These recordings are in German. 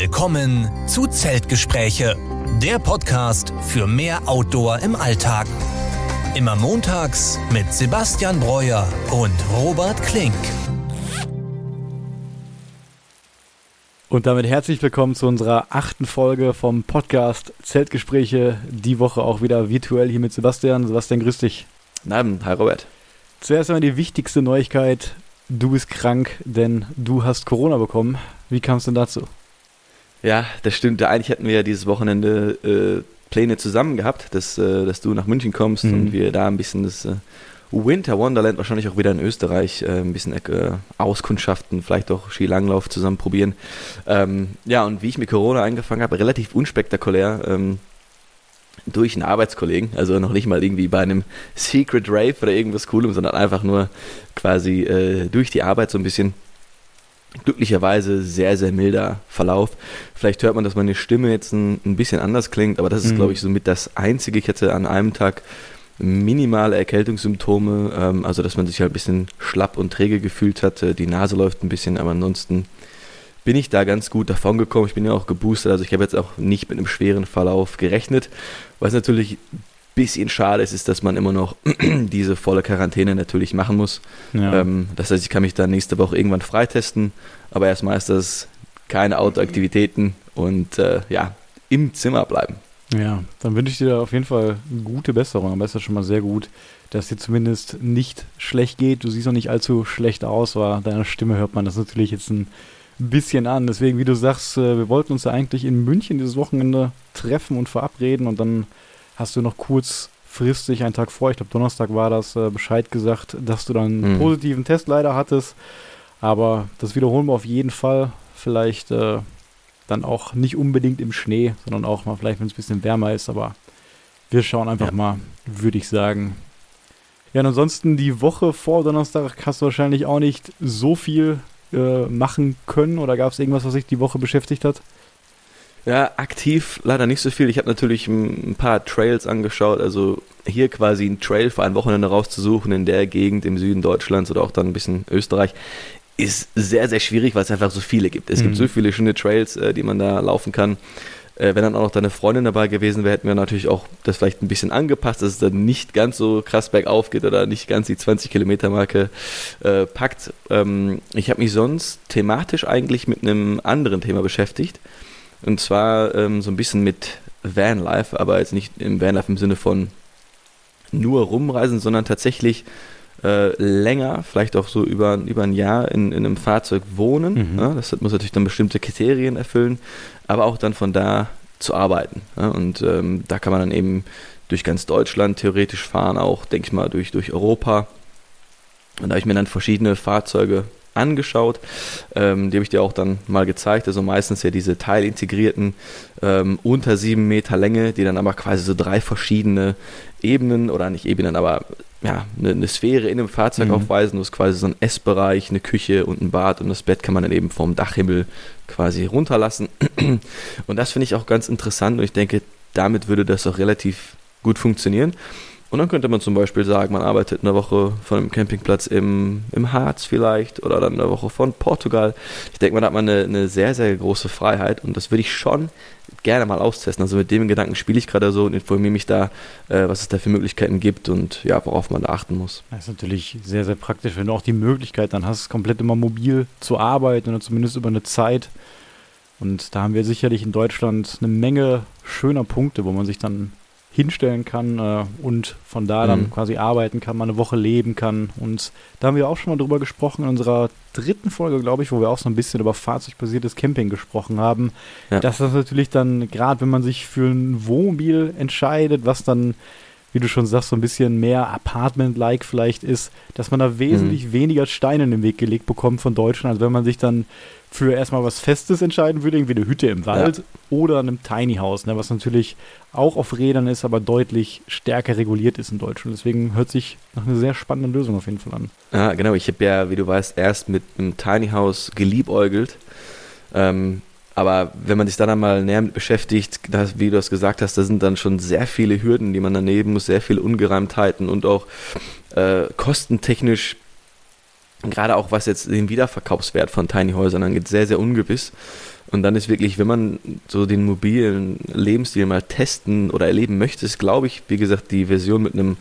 Willkommen zu Zeltgespräche, der Podcast für mehr Outdoor im Alltag. Immer montags mit Sebastian Breuer und Robert Klink. Und damit herzlich willkommen zu unserer achten Folge vom Podcast Zeltgespräche. Die Woche auch wieder virtuell hier mit Sebastian. Sebastian, grüß dich. Guten Abend, hi Robert. Zuerst einmal die wichtigste Neuigkeit. Du bist krank, denn du hast Corona bekommen. Wie kam es denn dazu? Ja, das stimmt. Eigentlich hatten wir ja dieses Wochenende äh, Pläne zusammen gehabt, dass, äh, dass du nach München kommst mhm. und wir da ein bisschen das äh, Winter Wonderland, wahrscheinlich auch wieder in Österreich, äh, ein bisschen äh, auskundschaften, vielleicht auch Skilanglauf zusammen probieren. Ähm, ja, und wie ich mit Corona angefangen habe, relativ unspektakulär. Ähm, durch einen Arbeitskollegen, also noch nicht mal irgendwie bei einem Secret Rave oder irgendwas Coolem, sondern einfach nur quasi äh, durch die Arbeit so ein bisschen glücklicherweise sehr, sehr milder Verlauf. Vielleicht hört man, dass meine Stimme jetzt ein, ein bisschen anders klingt, aber das ist, mhm. glaube ich, somit das Einzige. Ich hatte an einem Tag minimale Erkältungssymptome, ähm, also dass man sich halt ein bisschen schlapp und träge gefühlt hat. Die Nase läuft ein bisschen, aber ansonsten bin ich da ganz gut davon gekommen. Ich bin ja auch geboostert, also ich habe jetzt auch nicht mit einem schweren Verlauf gerechnet. Was natürlich bisschen schade ist, ist, dass man immer noch diese volle Quarantäne natürlich machen muss. Ja. Ähm, das heißt, ich kann mich dann nächste Woche irgendwann freitesten, aber erstmal ist das keine Autoaktivitäten und äh, ja, im Zimmer bleiben. Ja, dann wünsche ich dir auf jeden Fall gute Besserung. Aber ist ja schon mal sehr gut, dass dir zumindest nicht schlecht geht. Du siehst noch nicht allzu schlecht aus, aber deiner Stimme hört man das natürlich jetzt ein bisschen an. Deswegen, wie du sagst, äh, wir wollten uns ja eigentlich in München dieses Wochenende treffen und verabreden und dann hast du noch kurzfristig einen Tag vor, ich glaube Donnerstag war das, äh, Bescheid gesagt, dass du dann einen mhm. positiven Test leider hattest. Aber das wiederholen wir auf jeden Fall. Vielleicht äh, dann auch nicht unbedingt im Schnee, sondern auch mal vielleicht, wenn es ein bisschen wärmer ist. Aber wir schauen einfach ja. mal, würde ich sagen. Ja, und ansonsten die Woche vor Donnerstag hast du wahrscheinlich auch nicht so viel äh, machen können. Oder gab es irgendwas, was dich die Woche beschäftigt hat? Ja, aktiv leider nicht so viel. Ich habe natürlich ein paar Trails angeschaut, also hier quasi ein Trail für ein Wochenende rauszusuchen in der Gegend im Süden Deutschlands oder auch dann ein bisschen Österreich, ist sehr, sehr schwierig, weil es einfach so viele gibt. Es mhm. gibt so viele schöne Trails, äh, die man da laufen kann. Äh, wenn dann auch noch deine Freundin dabei gewesen wäre, hätten wir natürlich auch das vielleicht ein bisschen angepasst, dass es dann nicht ganz so krass bergauf geht oder nicht ganz die 20 Kilometer Marke äh, packt. Ähm, ich habe mich sonst thematisch eigentlich mit einem anderen Thema beschäftigt. Und zwar ähm, so ein bisschen mit Vanlife, aber jetzt nicht im Vanlife im Sinne von nur rumreisen, sondern tatsächlich äh, länger, vielleicht auch so über, über ein Jahr in, in einem Fahrzeug wohnen. Mhm. Ja, das muss natürlich dann bestimmte Kriterien erfüllen, aber auch dann von da zu arbeiten. Ja, und ähm, da kann man dann eben durch ganz Deutschland theoretisch fahren, auch, denke ich mal, durch, durch Europa. Und da habe ich mir dann verschiedene Fahrzeuge angeschaut. Ähm, die habe ich dir auch dann mal gezeigt. Also meistens ja diese teilintegrierten ähm, unter sieben Meter Länge, die dann aber quasi so drei verschiedene Ebenen oder nicht Ebenen, aber ja, eine, eine Sphäre in einem Fahrzeug mhm. aufweisen. Du hast quasi so ein Essbereich, eine Küche und ein Bad und das Bett kann man dann eben vom Dachhimmel quasi runterlassen. Und das finde ich auch ganz interessant und ich denke, damit würde das auch relativ gut funktionieren. Und dann könnte man zum Beispiel sagen, man arbeitet eine Woche von einem Campingplatz im, im Harz vielleicht oder dann eine Woche von Portugal. Ich denke, man hat man eine, eine sehr, sehr große Freiheit und das würde ich schon gerne mal austesten. Also mit dem Gedanken spiele ich gerade so und informiere mich da, äh, was es da für Möglichkeiten gibt und ja, worauf man da achten muss. Das ist natürlich sehr, sehr praktisch, wenn du auch die Möglichkeit dann hast, komplett immer mobil zu arbeiten oder zumindest über eine Zeit. Und da haben wir sicherlich in Deutschland eine Menge schöner Punkte, wo man sich dann hinstellen kann äh, und von da dann mhm. quasi arbeiten kann, mal eine Woche leben kann. Und da haben wir auch schon mal drüber gesprochen in unserer dritten Folge, glaube ich, wo wir auch so ein bisschen über fahrzeugbasiertes Camping gesprochen haben. Ja. Dass das natürlich dann, gerade wenn man sich für ein Wohnmobil entscheidet, was dann wie du schon sagst, so ein bisschen mehr Apartment-like vielleicht ist, dass man da wesentlich mhm. weniger Steine in den Weg gelegt bekommt von Deutschland, als wenn man sich dann für erstmal was Festes entscheiden würde, irgendwie eine Hütte im Wald ja. oder einem Tiny House, ne, was natürlich auch auf Rädern ist, aber deutlich stärker reguliert ist in Deutschland. Deswegen hört sich nach einer sehr spannenden Lösung auf jeden Fall an. Ja, genau. Ich habe ja, wie du weißt, erst mit einem Tiny House geliebäugelt. Ähm, aber wenn man sich dann einmal näher mit beschäftigt, das, wie du das gesagt hast, da sind dann schon sehr viele Hürden, die man daneben muss, sehr viele Ungereimtheiten und auch äh, kostentechnisch gerade auch was jetzt den Wiederverkaufswert von Tiny Häusern angeht, sehr, sehr ungewiss. Und dann ist wirklich, wenn man so den mobilen Lebensstil mal testen oder erleben möchte, ist, glaube ich, wie gesagt, die Version mit einem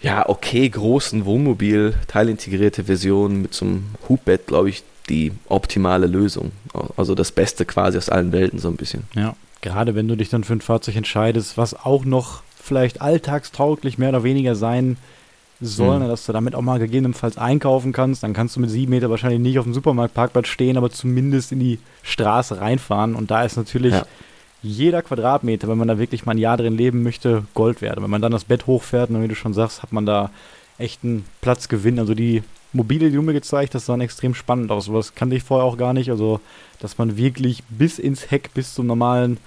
ja, okay, großen Wohnmobil, teilintegrierte Version mit so einem Hubbett, glaube ich, die optimale Lösung. Also das Beste quasi aus allen Welten so ein bisschen. Ja, gerade wenn du dich dann für ein Fahrzeug entscheidest, was auch noch vielleicht alltagstauglich mehr oder weniger sein soll, mhm. dass du damit auch mal gegebenenfalls einkaufen kannst. Dann kannst du mit sieben Meter wahrscheinlich nicht auf dem Supermarktparkplatz stehen, aber zumindest in die Straße reinfahren. Und da ist natürlich ja. jeder Quadratmeter, wenn man da wirklich mal ein Jahr drin leben möchte, Gold wert. Wenn man dann das Bett hochfährt und wie du schon sagst, hat man da echt einen Platzgewinn. Also die Mobile, mir gezeigt hast, sahen extrem spannend aus. Was kannte ich vorher auch gar nicht. Also, dass man wirklich bis ins Heck, bis zum normalen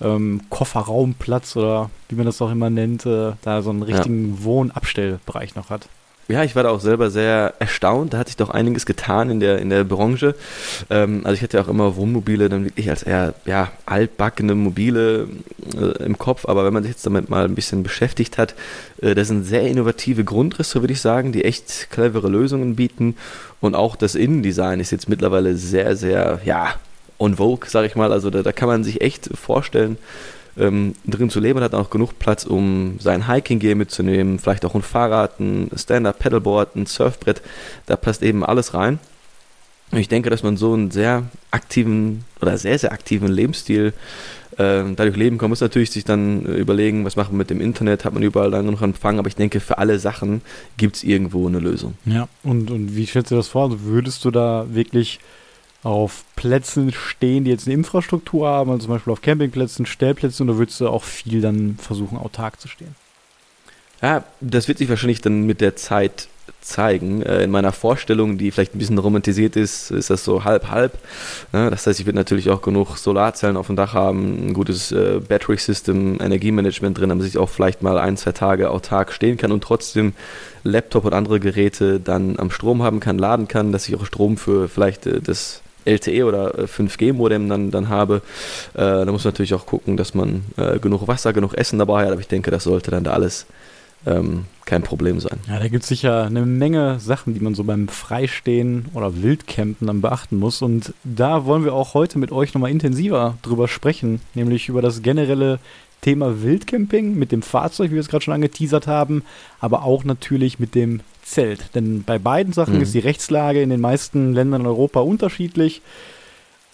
ähm, Kofferraumplatz oder wie man das auch immer nennt, äh, da so einen richtigen ja. Wohnabstellbereich noch hat. Ja, ich war da auch selber sehr erstaunt. Da hat sich doch einiges getan in der, in der Branche. Ähm, also ich hatte ja auch immer Wohnmobile dann wirklich als eher ja, altbackene Mobile äh, im Kopf. Aber wenn man sich jetzt damit mal ein bisschen beschäftigt hat, äh, das sind sehr innovative Grundrisse, würde ich sagen, die echt clevere Lösungen bieten. Und auch das Innendesign ist jetzt mittlerweile sehr, sehr, ja, on vogue, sag ich mal. Also da, da kann man sich echt vorstellen, ähm, drin zu leben. Man hat auch genug Platz, um sein Hiking-Gear mitzunehmen, vielleicht auch ein Fahrrad, ein Stand-Up-Pedalboard, ein Surfbrett. Da passt eben alles rein. Und ich denke, dass man so einen sehr aktiven oder sehr, sehr aktiven Lebensstil äh, dadurch leben kann. Man muss natürlich sich dann überlegen, was machen wir mit dem Internet, hat man überall dann noch Empfang, aber ich denke, für alle Sachen gibt es irgendwo eine Lösung. Ja, und, und wie stellst du das vor? Also würdest du da wirklich auf Plätzen stehen, die jetzt eine Infrastruktur haben, also zum Beispiel auf Campingplätzen, Stellplätzen, oder würdest du auch viel dann versuchen, autark zu stehen? Ja, das wird sich wahrscheinlich dann mit der Zeit zeigen. Äh, in meiner Vorstellung, die vielleicht ein bisschen romantisiert ist, ist das so halb-halb. Das heißt, ich werde natürlich auch genug Solarzellen auf dem Dach haben, ein gutes äh, Battery System, Energiemanagement drin, damit ich auch vielleicht mal ein, zwei Tage autark stehen kann und trotzdem Laptop und andere Geräte dann am Strom haben kann, laden kann, dass ich auch Strom für vielleicht äh, das LTE oder 5G-Modem dann, dann habe. Äh, da muss man natürlich auch gucken, dass man äh, genug Wasser, genug Essen dabei hat, aber ich denke, das sollte dann da alles ähm, kein Problem sein. Ja, da gibt es sicher eine Menge Sachen, die man so beim Freistehen oder Wildcampen dann beachten muss. Und da wollen wir auch heute mit euch nochmal intensiver drüber sprechen, nämlich über das generelle Thema Wildcamping mit dem Fahrzeug, wie wir es gerade schon angeteasert haben, aber auch natürlich mit dem Zelt. Denn bei beiden Sachen mhm. ist die Rechtslage in den meisten Ländern in Europa unterschiedlich.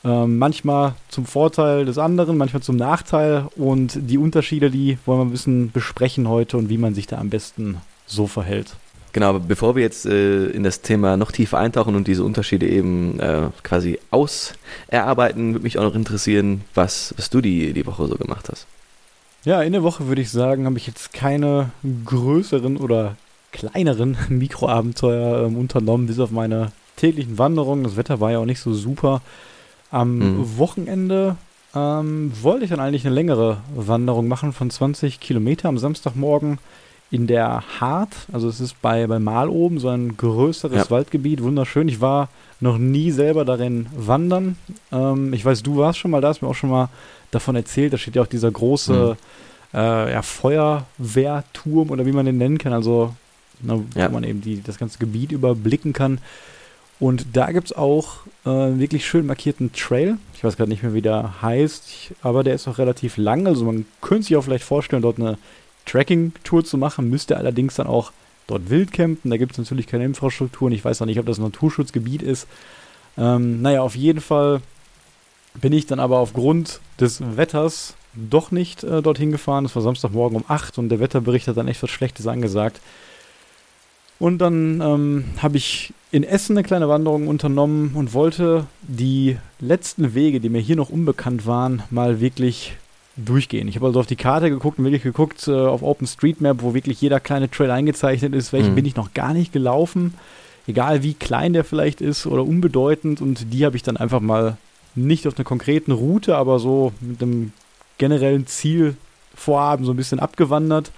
Ähm, manchmal zum Vorteil des anderen, manchmal zum Nachteil. Und die Unterschiede, die wollen wir ein bisschen besprechen heute und wie man sich da am besten so verhält. Genau, aber bevor wir jetzt äh, in das Thema noch tiefer eintauchen und diese Unterschiede eben äh, quasi auserarbeiten, würde mich auch noch interessieren, was, was du die, die Woche so gemacht hast. Ja, in der Woche würde ich sagen, habe ich jetzt keine größeren oder kleineren Mikroabenteuer ähm, unternommen, bis auf meine täglichen Wanderungen. Das Wetter war ja auch nicht so super. Am mhm. Wochenende ähm, wollte ich dann eigentlich eine längere Wanderung machen von 20 Kilometer am Samstagmorgen in der Hart. Also es ist bei, bei Mal oben so ein größeres ja. Waldgebiet, wunderschön. Ich war noch nie selber darin wandern. Ähm, ich weiß, du warst schon mal da, hast mir auch schon mal davon erzählt. Da steht ja auch dieser große mhm. äh, ja, Feuerwehrturm oder wie man den nennen kann. Also ne, ja. wo man eben die, das ganze Gebiet überblicken kann. Und da gibt es auch äh, wirklich schön markierten Trail. Ich weiß gerade nicht mehr, wie der heißt, aber der ist auch relativ lang. Also man könnte sich auch vielleicht vorstellen, dort eine Tracking-Tour zu machen, müsste allerdings dann auch dort wild campen. Da gibt es natürlich keine Infrastruktur und ich weiß noch nicht, ob das ein Naturschutzgebiet ist. Ähm, naja, auf jeden Fall bin ich dann aber aufgrund des Wetters doch nicht äh, dorthin gefahren. Es war Samstagmorgen um 8 und der Wetterbericht hat dann echt was Schlechtes angesagt. Und dann ähm, habe ich in Essen eine kleine Wanderung unternommen und wollte die letzten Wege, die mir hier noch unbekannt waren, mal wirklich durchgehen. Ich habe also auf die Karte geguckt und wirklich geguckt äh, auf OpenStreetMap, wo wirklich jeder kleine Trail eingezeichnet ist, welchen mhm. bin ich noch gar nicht gelaufen. Egal wie klein der vielleicht ist oder unbedeutend. Und die habe ich dann einfach mal nicht auf einer konkreten Route, aber so mit einem generellen Zielvorhaben so ein bisschen abgewandert.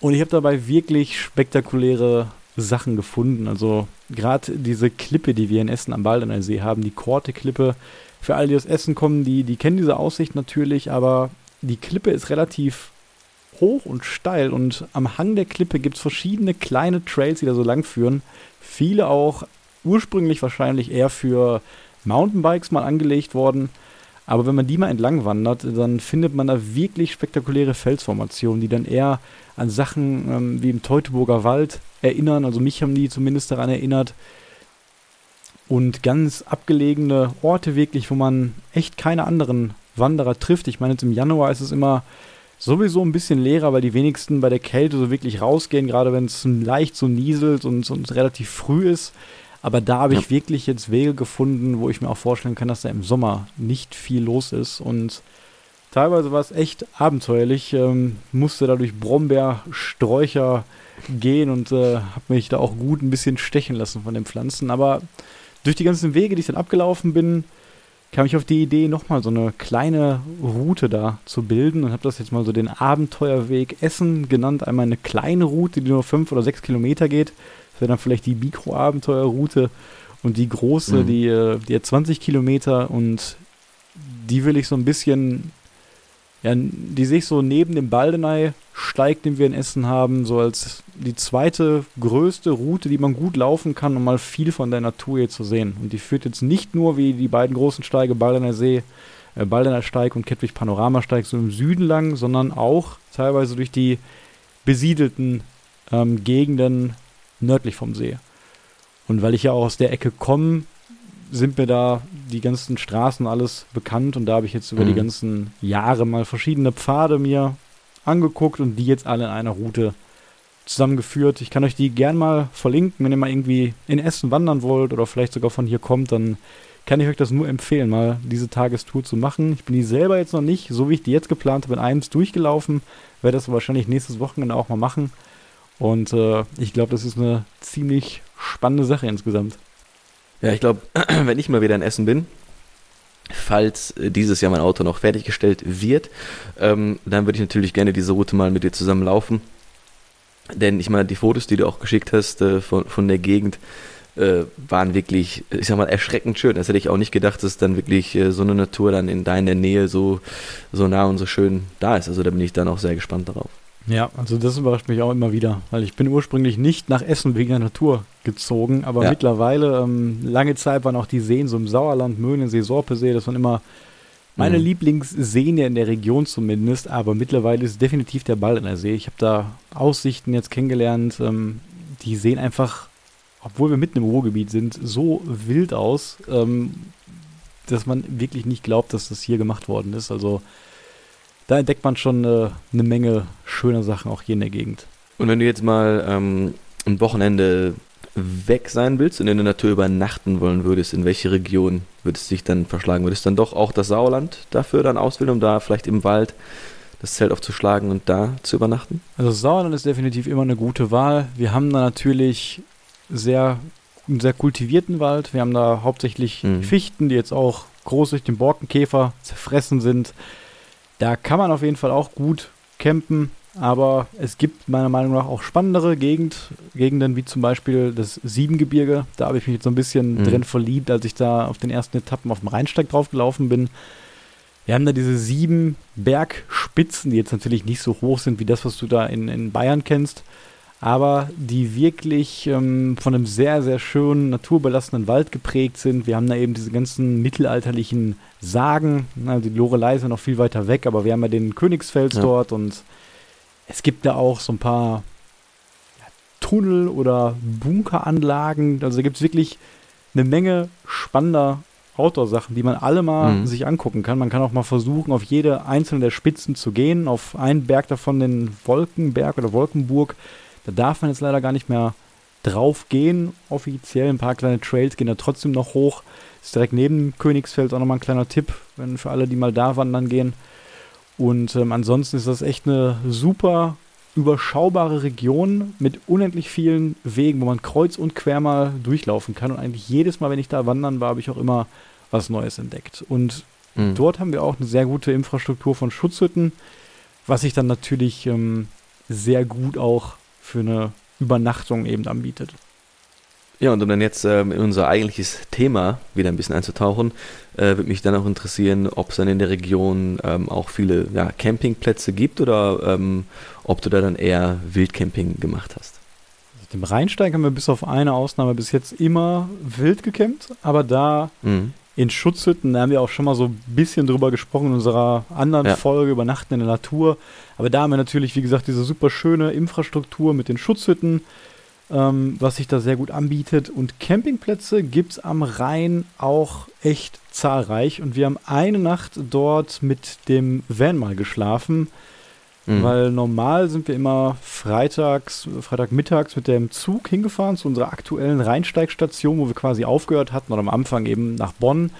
Und ich habe dabei wirklich spektakuläre Sachen gefunden. Also gerade diese Klippe, die wir in Essen am Baldener See haben, die Korte-Klippe. Für alle, die aus Essen kommen, die, die kennen diese Aussicht natürlich, aber die Klippe ist relativ hoch und steil und am Hang der Klippe gibt es verschiedene kleine Trails, die da so lang führen. Viele auch ursprünglich wahrscheinlich eher für Mountainbikes mal angelegt worden. Aber wenn man die mal entlang wandert, dann findet man da wirklich spektakuläre Felsformationen, die dann eher an Sachen ähm, wie im Teutoburger Wald erinnern. Also mich haben die zumindest daran erinnert. Und ganz abgelegene Orte wirklich, wo man echt keine anderen Wanderer trifft. Ich meine, jetzt im Januar ist es immer sowieso ein bisschen leerer, weil die wenigsten bei der Kälte so wirklich rausgehen, gerade wenn es leicht so nieselt und, und relativ früh ist. Aber da habe ich ja. wirklich jetzt Wege gefunden, wo ich mir auch vorstellen kann, dass da im Sommer nicht viel los ist. Und teilweise war es echt abenteuerlich. Ähm, musste da durch Brombeersträucher gehen und äh, habe mich da auch gut ein bisschen stechen lassen von den Pflanzen. Aber durch die ganzen Wege, die ich dann abgelaufen bin, kam ich auf die Idee, nochmal so eine kleine Route da zu bilden und habe das jetzt mal so den Abenteuerweg Essen genannt. Einmal eine kleine Route, die nur fünf oder sechs Kilometer geht. Wäre dann vielleicht die Mikroabenteuerroute. Und die große, mhm. die, äh, die hat 20 Kilometer und die will ich so ein bisschen ja, die sich so neben dem Baldenei-Steig, den wir in Essen haben, so als die zweite größte Route, die man gut laufen kann, um mal viel von der Natur hier zu sehen. Und die führt jetzt nicht nur wie die beiden großen Steige, Baldener See, äh, Baldener Steig und Kettwig Panoramasteig, so im Süden lang, sondern auch teilweise durch die besiedelten ähm, Gegenden nördlich vom See. Und weil ich ja auch aus der Ecke komme, sind mir da die ganzen Straßen alles bekannt und da habe ich jetzt über mhm. die ganzen Jahre mal verschiedene Pfade mir angeguckt und die jetzt alle in einer Route zusammengeführt. Ich kann euch die gern mal verlinken, wenn ihr mal irgendwie in Essen wandern wollt oder vielleicht sogar von hier kommt, dann kann ich euch das nur empfehlen, mal diese Tagestour zu machen. Ich bin die selber jetzt noch nicht, so wie ich die jetzt geplant habe, in eins durchgelaufen, werde das wahrscheinlich nächstes Wochenende auch mal machen. Und äh, ich glaube, das ist eine ziemlich spannende Sache insgesamt. Ja, ich glaube, wenn ich mal wieder in Essen bin, falls äh, dieses Jahr mein Auto noch fertiggestellt wird, ähm, dann würde ich natürlich gerne diese Route mal mit dir zusammen laufen. Denn ich meine, die Fotos, die du auch geschickt hast äh, von, von der Gegend, äh, waren wirklich, ich sag mal, erschreckend schön. Das hätte ich auch nicht gedacht, dass dann wirklich äh, so eine Natur dann in deiner Nähe so, so nah und so schön da ist. Also da bin ich dann auch sehr gespannt darauf. Ja, also das überrascht mich auch immer wieder, weil ich bin ursprünglich nicht nach Essen wegen der Natur gezogen, aber ja. mittlerweile, ähm, lange Zeit waren auch die Seen so im Sauerland, Möhnensee, Sorpesee, das waren immer meine mhm. Lieblingsseen in der Region zumindest, aber mittlerweile ist definitiv der Ball in der See. Ich habe da Aussichten jetzt kennengelernt, ähm, die sehen einfach, obwohl wir mitten im Ruhrgebiet sind, so wild aus, ähm, dass man wirklich nicht glaubt, dass das hier gemacht worden ist. Also da entdeckt man schon äh, eine Menge schöner Sachen auch hier in der Gegend. Und wenn du jetzt mal ähm, ein Wochenende weg sein willst und in der Natur übernachten wollen würdest, in welche Region würdest du dich dann verschlagen? Würdest du dann doch auch das Sauerland dafür dann auswählen, um da vielleicht im Wald das Zelt aufzuschlagen und da zu übernachten? Also Sauerland ist definitiv immer eine gute Wahl. Wir haben da natürlich sehr, einen sehr kultivierten Wald. Wir haben da hauptsächlich mhm. Fichten, die jetzt auch groß durch den Borkenkäfer zerfressen sind. Da kann man auf jeden Fall auch gut campen, aber es gibt meiner Meinung nach auch spannendere Gegend, Gegenden, wie zum Beispiel das Siebengebirge. Da habe ich mich jetzt so ein bisschen mhm. drin verliebt, als ich da auf den ersten Etappen auf dem Rheinsteig draufgelaufen bin. Wir haben da diese sieben Bergspitzen, die jetzt natürlich nicht so hoch sind wie das, was du da in, in Bayern kennst, aber die wirklich ähm, von einem sehr, sehr schönen, naturbelassenen Wald geprägt sind. Wir haben da eben diese ganzen mittelalterlichen Sagen. Also die Lorelei ist ja noch viel weiter weg, aber wir haben ja den Königsfels ja. dort und es gibt da auch so ein paar ja, Tunnel oder Bunkeranlagen. Also da gibt es wirklich eine Menge spannender Outdoor-Sachen, die man alle mal mhm. sich angucken kann. Man kann auch mal versuchen, auf jede einzelne der Spitzen zu gehen. Auf einen Berg davon, den Wolkenberg oder Wolkenburg, da darf man jetzt leider gar nicht mehr drauf gehen, offiziell. Ein paar kleine Trails gehen da trotzdem noch hoch. Ist direkt neben Königsfeld auch nochmal ein kleiner Tipp, wenn für alle, die mal da wandern gehen. Und ähm, ansonsten ist das echt eine super überschaubare Region mit unendlich vielen Wegen, wo man kreuz und quer mal durchlaufen kann. Und eigentlich jedes Mal, wenn ich da wandern war, habe ich auch immer was Neues entdeckt. Und mhm. dort haben wir auch eine sehr gute Infrastruktur von Schutzhütten, was sich dann natürlich ähm, sehr gut auch für eine Übernachtung eben anbietet. Ja, und um dann jetzt ähm, in unser eigentliches Thema wieder ein bisschen einzutauchen, äh, würde mich dann auch interessieren, ob es dann in der Region ähm, auch viele ja, Campingplätze gibt oder ähm, ob du da dann eher Wildcamping gemacht hast. Also dem Rheinsteig haben wir bis auf eine Ausnahme bis jetzt immer wild gecampt, aber da mhm. In Schutzhütten. Da haben wir auch schon mal so ein bisschen drüber gesprochen in unserer anderen ja. Folge Übernachten in der Natur. Aber da haben wir natürlich, wie gesagt, diese super schöne Infrastruktur mit den Schutzhütten, ähm, was sich da sehr gut anbietet. Und Campingplätze gibt es am Rhein auch echt zahlreich. Und wir haben eine Nacht dort mit dem Van mal geschlafen. Mhm. Weil normal sind wir immer freitags, Freitagmittags mit dem Zug hingefahren zu unserer aktuellen Rheinsteigstation, wo wir quasi aufgehört hatten, oder am Anfang eben nach Bonn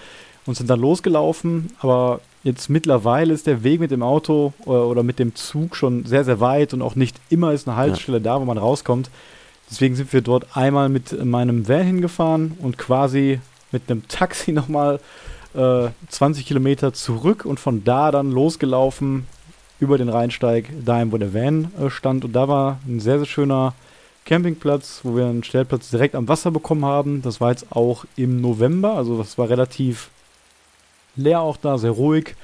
und sind dann losgelaufen. Aber jetzt mittlerweile ist der Weg mit dem Auto oder, äh, oder mit dem Zug schon sehr, sehr weit und auch nicht immer ist eine Haltestelle ja. da, wo man rauskommt. Deswegen sind wir dort einmal mit meinem Van hingefahren und quasi mit einem Taxi nochmal äh, 20 Kilometer zurück und von da dann losgelaufen über den Rheinsteig, dahin, wo der Van äh, stand. Und da war ein sehr, sehr schöner Campingplatz, wo wir einen Stellplatz direkt am Wasser bekommen haben. Das war jetzt auch im November, also das war relativ leer auch da, sehr ruhig.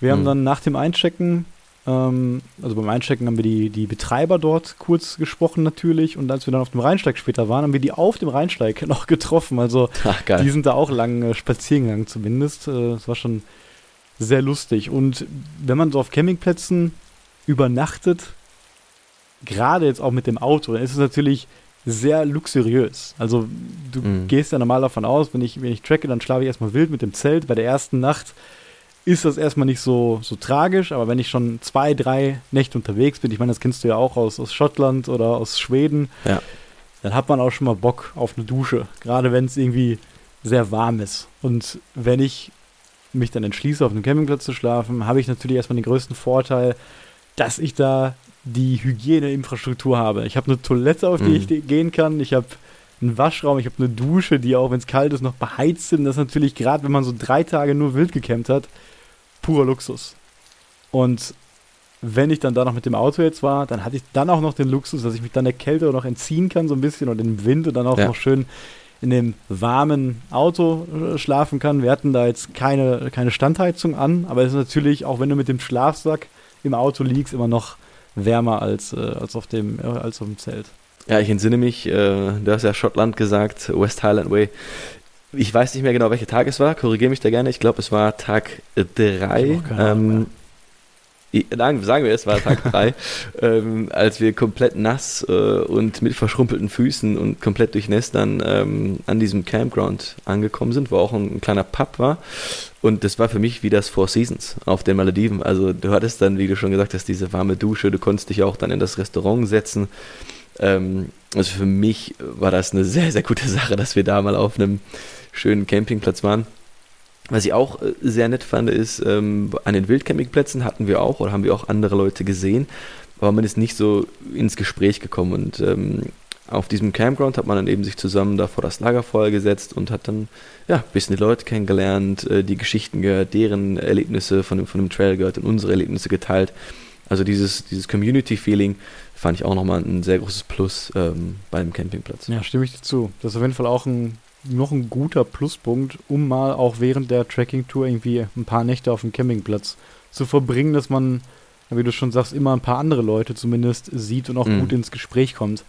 Wir mhm. haben dann nach dem Einchecken, ähm, also beim Einchecken haben wir die, die Betreiber dort kurz gesprochen natürlich und als wir dann auf dem Rheinsteig später waren, haben wir die auf dem Rheinsteig noch getroffen. Also Ach, die sind da auch lang äh, spazieren gegangen zumindest. Äh, das war schon sehr lustig. Und wenn man so auf Campingplätzen übernachtet, gerade jetzt auch mit dem Auto, dann ist es natürlich sehr luxuriös. Also du mhm. gehst ja normal davon aus, wenn ich, wenn ich tracke, dann schlafe ich erstmal wild mit dem Zelt. Bei der ersten Nacht ist das erstmal nicht so, so tragisch, aber wenn ich schon zwei, drei Nächte unterwegs bin, ich meine, das kennst du ja auch aus, aus Schottland oder aus Schweden, ja. dann hat man auch schon mal Bock auf eine Dusche, gerade wenn es irgendwie sehr warm ist. Und wenn ich mich dann entschließe, auf einem Campingplatz zu schlafen, habe ich natürlich erstmal den größten Vorteil, dass ich da die Hygieneinfrastruktur habe. Ich habe eine Toilette, auf die mhm. ich gehen kann. Ich habe einen Waschraum, ich habe eine Dusche, die auch, wenn es kalt ist, noch beheizt sind. Das ist natürlich gerade, wenn man so drei Tage nur wild gecampt hat, purer Luxus. Und wenn ich dann da noch mit dem Auto jetzt war, dann hatte ich dann auch noch den Luxus, dass ich mich dann der Kälte noch entziehen kann, so ein bisschen, und im Wind und dann auch ja. noch schön in dem warmen Auto äh, schlafen kann. Wir hatten da jetzt keine, keine Standheizung an, aber es ist natürlich, auch wenn du mit dem Schlafsack im Auto liegst, immer noch wärmer als, äh, als, auf dem, äh, als auf dem Zelt. Ja, ich entsinne mich, äh, du hast ja Schottland gesagt, West Highland Way. Ich weiß nicht mehr genau, welcher Tag es war, korrigiere mich da gerne. Ich glaube, es war Tag 3. Ähm, sagen wir, es war Tag 3, ähm, als wir komplett nass äh, und mit verschrumpelten Füßen und komplett durchnässt dann ähm, an diesem Campground angekommen sind, wo auch ein, ein, kleiner Pub war. Und das war für mich wie das Four Seasons auf den Malediven. Also du hattest dann, wie du schon gesagt hast, diese warme Dusche, du konntest dich auch dann in das Restaurant setzen. Ähm, also für mich war das eine sehr, sehr gute Sache, dass wir da mal auf einem schönen Campingplatz waren. Was ich auch äh, sehr nett fand, ist, ähm, an den Wildcampingplätzen hatten wir auch oder haben wir auch andere Leute gesehen, aber man ist nicht so ins Gespräch gekommen und ähm, auf diesem Campground hat man dann eben sich zusammen da vor das Lagerfeuer gesetzt und hat dann ja ein bisschen die Leute kennengelernt, äh, die Geschichten gehört, deren Erlebnisse von dem, von dem Trail gehört und unsere Erlebnisse geteilt. Also dieses, dieses Community-Feeling fand ich auch nochmal ein sehr großes Plus ähm, beim Campingplatz. Ja, stimme ich dazu. Das ist auf jeden Fall auch ein noch ein guter Pluspunkt, um mal auch während der Tracking-Tour irgendwie ein paar Nächte auf dem Campingplatz zu verbringen, dass man, wie du schon sagst, immer ein paar andere Leute zumindest sieht und auch mhm. gut ins Gespräch kommt.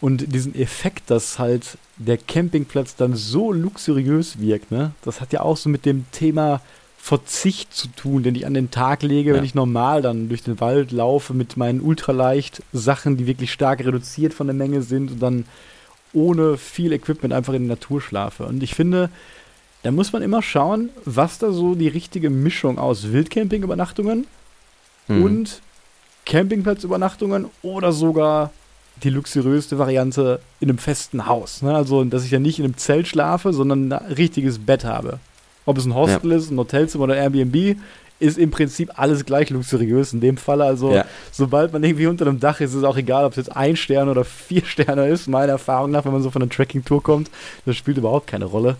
Und diesen Effekt, dass halt der Campingplatz dann so luxuriös wirkt, ne, das hat ja auch so mit dem Thema Verzicht zu tun, den ich an den Tag lege, ja. wenn ich normal dann durch den Wald laufe mit meinen ultraleicht Sachen, die wirklich stark reduziert von der Menge sind und dann ohne viel Equipment einfach in der Natur schlafe. Und ich finde, da muss man immer schauen, was da so die richtige Mischung aus Wildcamping-Übernachtungen mhm. und Campingplatzübernachtungen oder sogar die luxuriöste Variante in einem festen Haus. Ne? Also, dass ich ja nicht in einem Zelt schlafe, sondern ein richtiges Bett habe. Ob es ein Hostel ja. ist, ein Hotelzimmer oder Airbnb, ist im Prinzip alles gleich luxuriös in dem Fall. Also, ja. sobald man irgendwie unter einem Dach ist, ist es auch egal, ob es jetzt ein Stern oder vier Sterne ist. Meiner Erfahrung nach, wenn man so von einer Tracking-Tour kommt, das spielt überhaupt keine Rolle.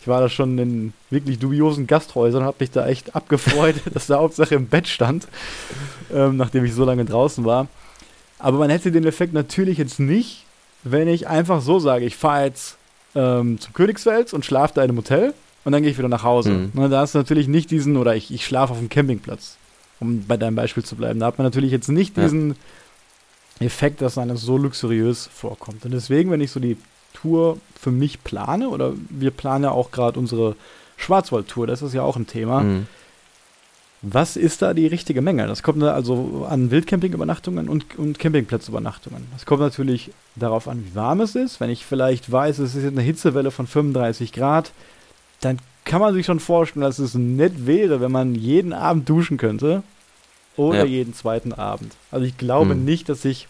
Ich war da schon in wirklich dubiosen Gasthäusern, habe mich da echt abgefreut, dass da Hauptsache im Bett stand, ähm, nachdem ich so lange draußen war. Aber man hätte den Effekt natürlich jetzt nicht, wenn ich einfach so sage, ich fahre jetzt ähm, zum Königsfels und schlafe da in einem Hotel und dann gehe ich wieder nach Hause. Mhm. Ne, da hast du natürlich nicht diesen, oder ich, ich schlafe auf dem Campingplatz, um bei deinem Beispiel zu bleiben. Da hat man natürlich jetzt nicht diesen ja. Effekt, dass einem so luxuriös vorkommt. Und deswegen, wenn ich so die Tour für mich plane, oder wir planen ja auch gerade unsere Schwarzwaldtour, das ist ja auch ein Thema. Mhm. Was ist da die richtige Menge? Das kommt also an Wildcamping-Übernachtungen und, und Campingplatzübernachtungen. Das kommt natürlich darauf an, wie warm es ist. Wenn ich vielleicht weiß, es ist jetzt eine Hitzewelle von 35 Grad, dann kann man sich schon vorstellen, dass es nett wäre, wenn man jeden Abend duschen könnte. Oder ja. jeden zweiten Abend. Also ich glaube hm. nicht, dass ich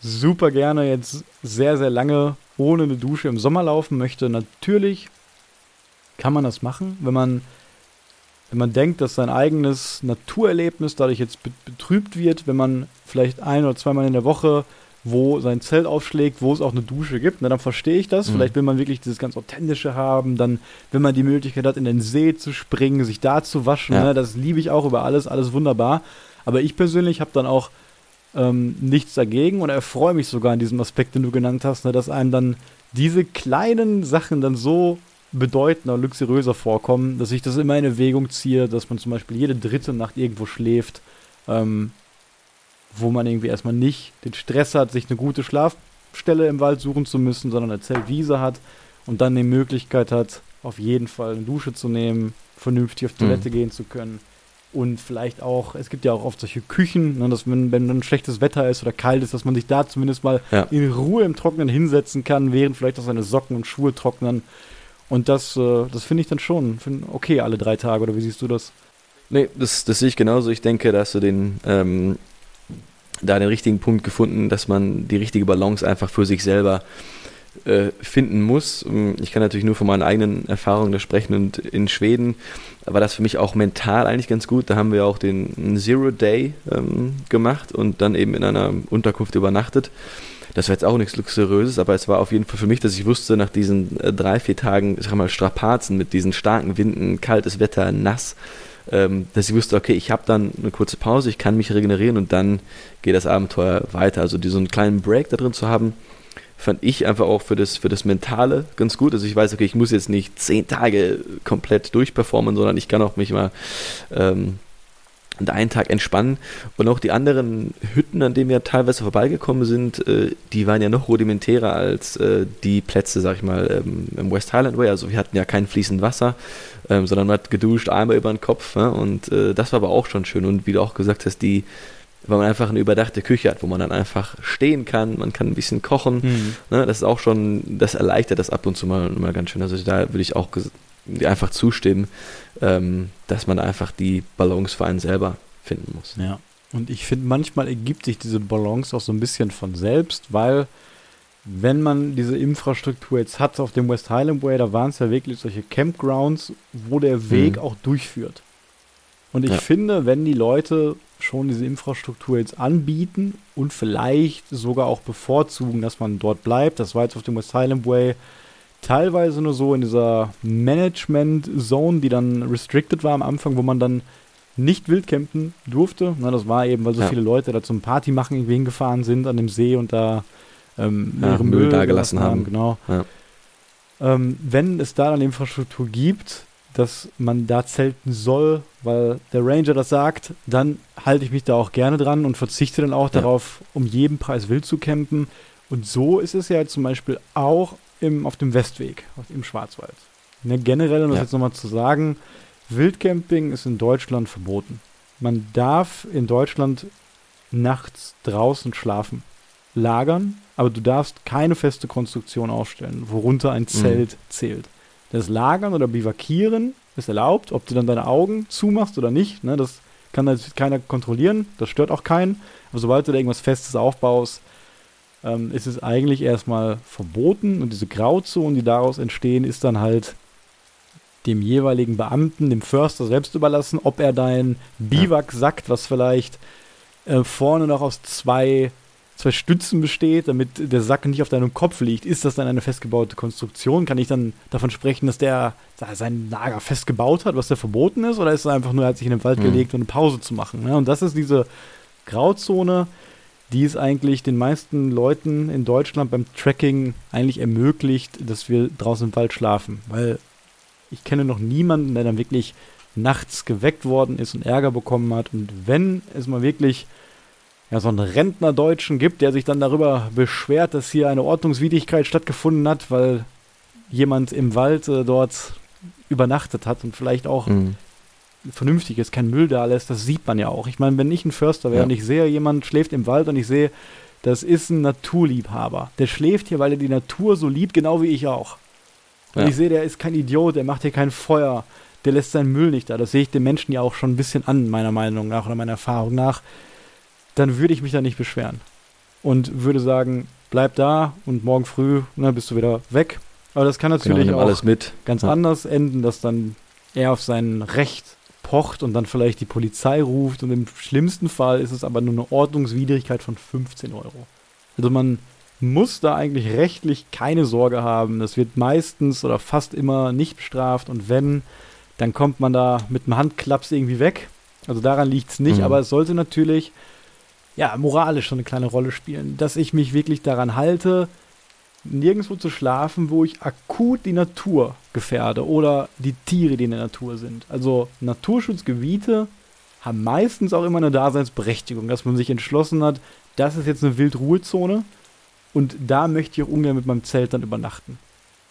super gerne jetzt sehr, sehr lange ohne eine Dusche im Sommer laufen möchte. Natürlich kann man das machen, wenn man wenn man denkt, dass sein eigenes Naturerlebnis dadurch jetzt betrübt wird, wenn man vielleicht ein oder zweimal in der Woche wo sein Zelt aufschlägt, wo es auch eine Dusche gibt, na, dann verstehe ich das. Mhm. Vielleicht will man wirklich dieses ganz Authentische haben, dann, wenn man die Möglichkeit hat, in den See zu springen, sich da zu waschen, ja. ne, das liebe ich auch über alles, alles wunderbar. Aber ich persönlich habe dann auch ähm, nichts dagegen und erfreue mich sogar an diesem Aspekt, den du genannt hast, ne, dass einem dann diese kleinen Sachen dann so bedeutender, luxuriöser vorkommen, dass ich das immer in Erwägung ziehe, dass man zum Beispiel jede dritte Nacht irgendwo schläft, ähm, wo man irgendwie erstmal nicht den Stress hat, sich eine gute Schlafstelle im Wald suchen zu müssen, sondern eine Zeltwiese hat und dann die Möglichkeit hat, auf jeden Fall eine Dusche zu nehmen, vernünftig auf Toilette mhm. gehen zu können. Und vielleicht auch, es gibt ja auch oft solche Küchen, ne, dass wenn, wenn dann schlechtes Wetter ist oder kalt ist, dass man sich da zumindest mal ja. in Ruhe im Trocknen hinsetzen kann, während vielleicht auch seine Socken und Schuhe trocknen. Und das, äh, das finde ich dann schon find okay alle drei Tage, oder wie siehst du das? Nee, das, das sehe ich genauso. Ich denke, dass du den ähm, da den richtigen Punkt gefunden, dass man die richtige Balance einfach für sich selber äh, finden muss. Ich kann natürlich nur von meinen eigenen Erfahrungen da sprechen und in Schweden war das für mich auch mental eigentlich ganz gut. Da haben wir auch den Zero Day ähm, gemacht und dann eben in einer Unterkunft übernachtet. Das war jetzt auch nichts Luxuriöses, aber es war auf jeden Fall für mich, dass ich wusste, nach diesen äh, drei, vier Tagen, ich sag mal, Strapazen mit diesen starken Winden, kaltes Wetter, nass, ähm, dass ich wusste, okay, ich habe dann eine kurze Pause, ich kann mich regenerieren und dann geht das Abenteuer weiter. Also die, so einen kleinen Break da drin zu haben, fand ich einfach auch für das, für das Mentale ganz gut. Also ich weiß, okay, ich muss jetzt nicht zehn Tage komplett durchperformen, sondern ich kann auch mich mal ähm, und einen Tag entspannen. Und auch die anderen Hütten, an denen wir teilweise vorbeigekommen sind, äh, die waren ja noch rudimentärer als äh, die Plätze, sag ich mal, ähm, im West Highland Way. Also wir hatten ja kein fließend Wasser, ähm, sondern man hat geduscht, einmal über den Kopf. Ja? Und äh, das war aber auch schon schön. Und wie du auch gesagt hast, die, weil man einfach eine überdachte Küche hat, wo man dann einfach stehen kann, man kann ein bisschen kochen. Mhm. Ne? Das ist auch schon, das erleichtert das ab und zu mal, mal ganz schön. Also da würde ich auch einfach zustimmen, ähm, dass man einfach die Balance für einen selber finden muss. Ja. Und ich finde, manchmal ergibt sich diese Balance auch so ein bisschen von selbst, weil wenn man diese Infrastruktur jetzt hat auf dem West Highland Way, da waren es ja wirklich solche Campgrounds, wo der Weg mhm. auch durchführt. Und ich ja. finde, wenn die Leute schon diese Infrastruktur jetzt anbieten und vielleicht sogar auch bevorzugen, dass man dort bleibt, das war jetzt auf dem West Highland Way teilweise nur so in dieser Management-Zone, die dann restricted war am Anfang, wo man dann nicht wildcampen durfte. Na, das war eben, weil so ja. viele Leute da zum Party machen irgendwie hingefahren sind an dem See und da ähm, ja, ihre Müll, Müll da gelassen haben. haben. Genau. Ja. Ähm, wenn es da dann Infrastruktur gibt, dass man da zelten soll, weil der Ranger das sagt, dann halte ich mich da auch gerne dran und verzichte dann auch darauf, um jeden Preis wild zu campen. Und so ist es ja zum Beispiel auch im, auf dem Westweg, im Schwarzwald. Ne, generell, um das jetzt nochmal zu sagen, Wildcamping ist in Deutschland verboten. Man darf in Deutschland nachts draußen schlafen, lagern, aber du darfst keine feste Konstruktion aufstellen, worunter ein mhm. Zelt mhm. zählt. Das Lagern oder Bivakieren ist erlaubt, ob du dann deine Augen zumachst oder nicht, ne, das kann natürlich keiner kontrollieren, das stört auch keinen. Aber sobald du da irgendwas Festes aufbaust, ähm, ist es eigentlich erstmal verboten und diese Grauzonen, die daraus entstehen, ist dann halt dem jeweiligen Beamten, dem Förster selbst überlassen, ob er dein Biwak sagt, was vielleicht äh, vorne noch aus zwei, zwei Stützen besteht, damit der Sack nicht auf deinem Kopf liegt. Ist das dann eine festgebaute Konstruktion? Kann ich dann davon sprechen, dass der sein Lager festgebaut hat, was der verboten ist? Oder ist es einfach nur, er hat sich in den Wald mhm. gelegt, um eine Pause zu machen? Ne? Und das ist diese Grauzone, die es eigentlich den meisten Leuten in Deutschland beim Tracking eigentlich ermöglicht, dass wir draußen im Wald schlafen. Weil ich kenne noch niemanden, der dann wirklich nachts geweckt worden ist und Ärger bekommen hat. Und wenn es mal wirklich ja, so einen Rentner-Deutschen gibt, der sich dann darüber beschwert, dass hier eine Ordnungswidrigkeit stattgefunden hat, weil jemand im Wald äh, dort übernachtet hat und vielleicht auch mhm. Vernünftig ist, kein Müll da lässt, das sieht man ja auch. Ich meine, wenn ich ein Förster wäre ja. und ich sehe, jemand schläft im Wald und ich sehe, das ist ein Naturliebhaber. Der schläft hier, weil er die Natur so liebt, genau wie ich auch. Und ja. ich sehe, der ist kein Idiot, der macht hier kein Feuer, der lässt seinen Müll nicht da. Das sehe ich den Menschen ja auch schon ein bisschen an, meiner Meinung nach oder meiner Erfahrung nach. Dann würde ich mich da nicht beschweren. Und würde sagen, bleib da und morgen früh ne, bist du wieder weg. Aber das kann genau, natürlich genau, auch ganz ja. anders enden, dass dann er auf sein Recht pocht und dann vielleicht die Polizei ruft und im schlimmsten Fall ist es aber nur eine Ordnungswidrigkeit von 15 Euro. Also man muss da eigentlich rechtlich keine Sorge haben. Das wird meistens oder fast immer nicht bestraft und wenn, dann kommt man da mit einem Handklaps irgendwie weg. Also daran liegt es nicht, mhm. aber es sollte natürlich ja moralisch schon eine kleine Rolle spielen, dass ich mich wirklich daran halte, nirgendwo zu schlafen, wo ich akut die Natur gefährde oder die Tiere, die in der Natur sind. Also Naturschutzgebiete haben meistens auch immer eine Daseinsberechtigung, dass man sich entschlossen hat, das ist jetzt eine Wildruhezone und da möchte ich auch ungern mit meinem Zelt dann übernachten.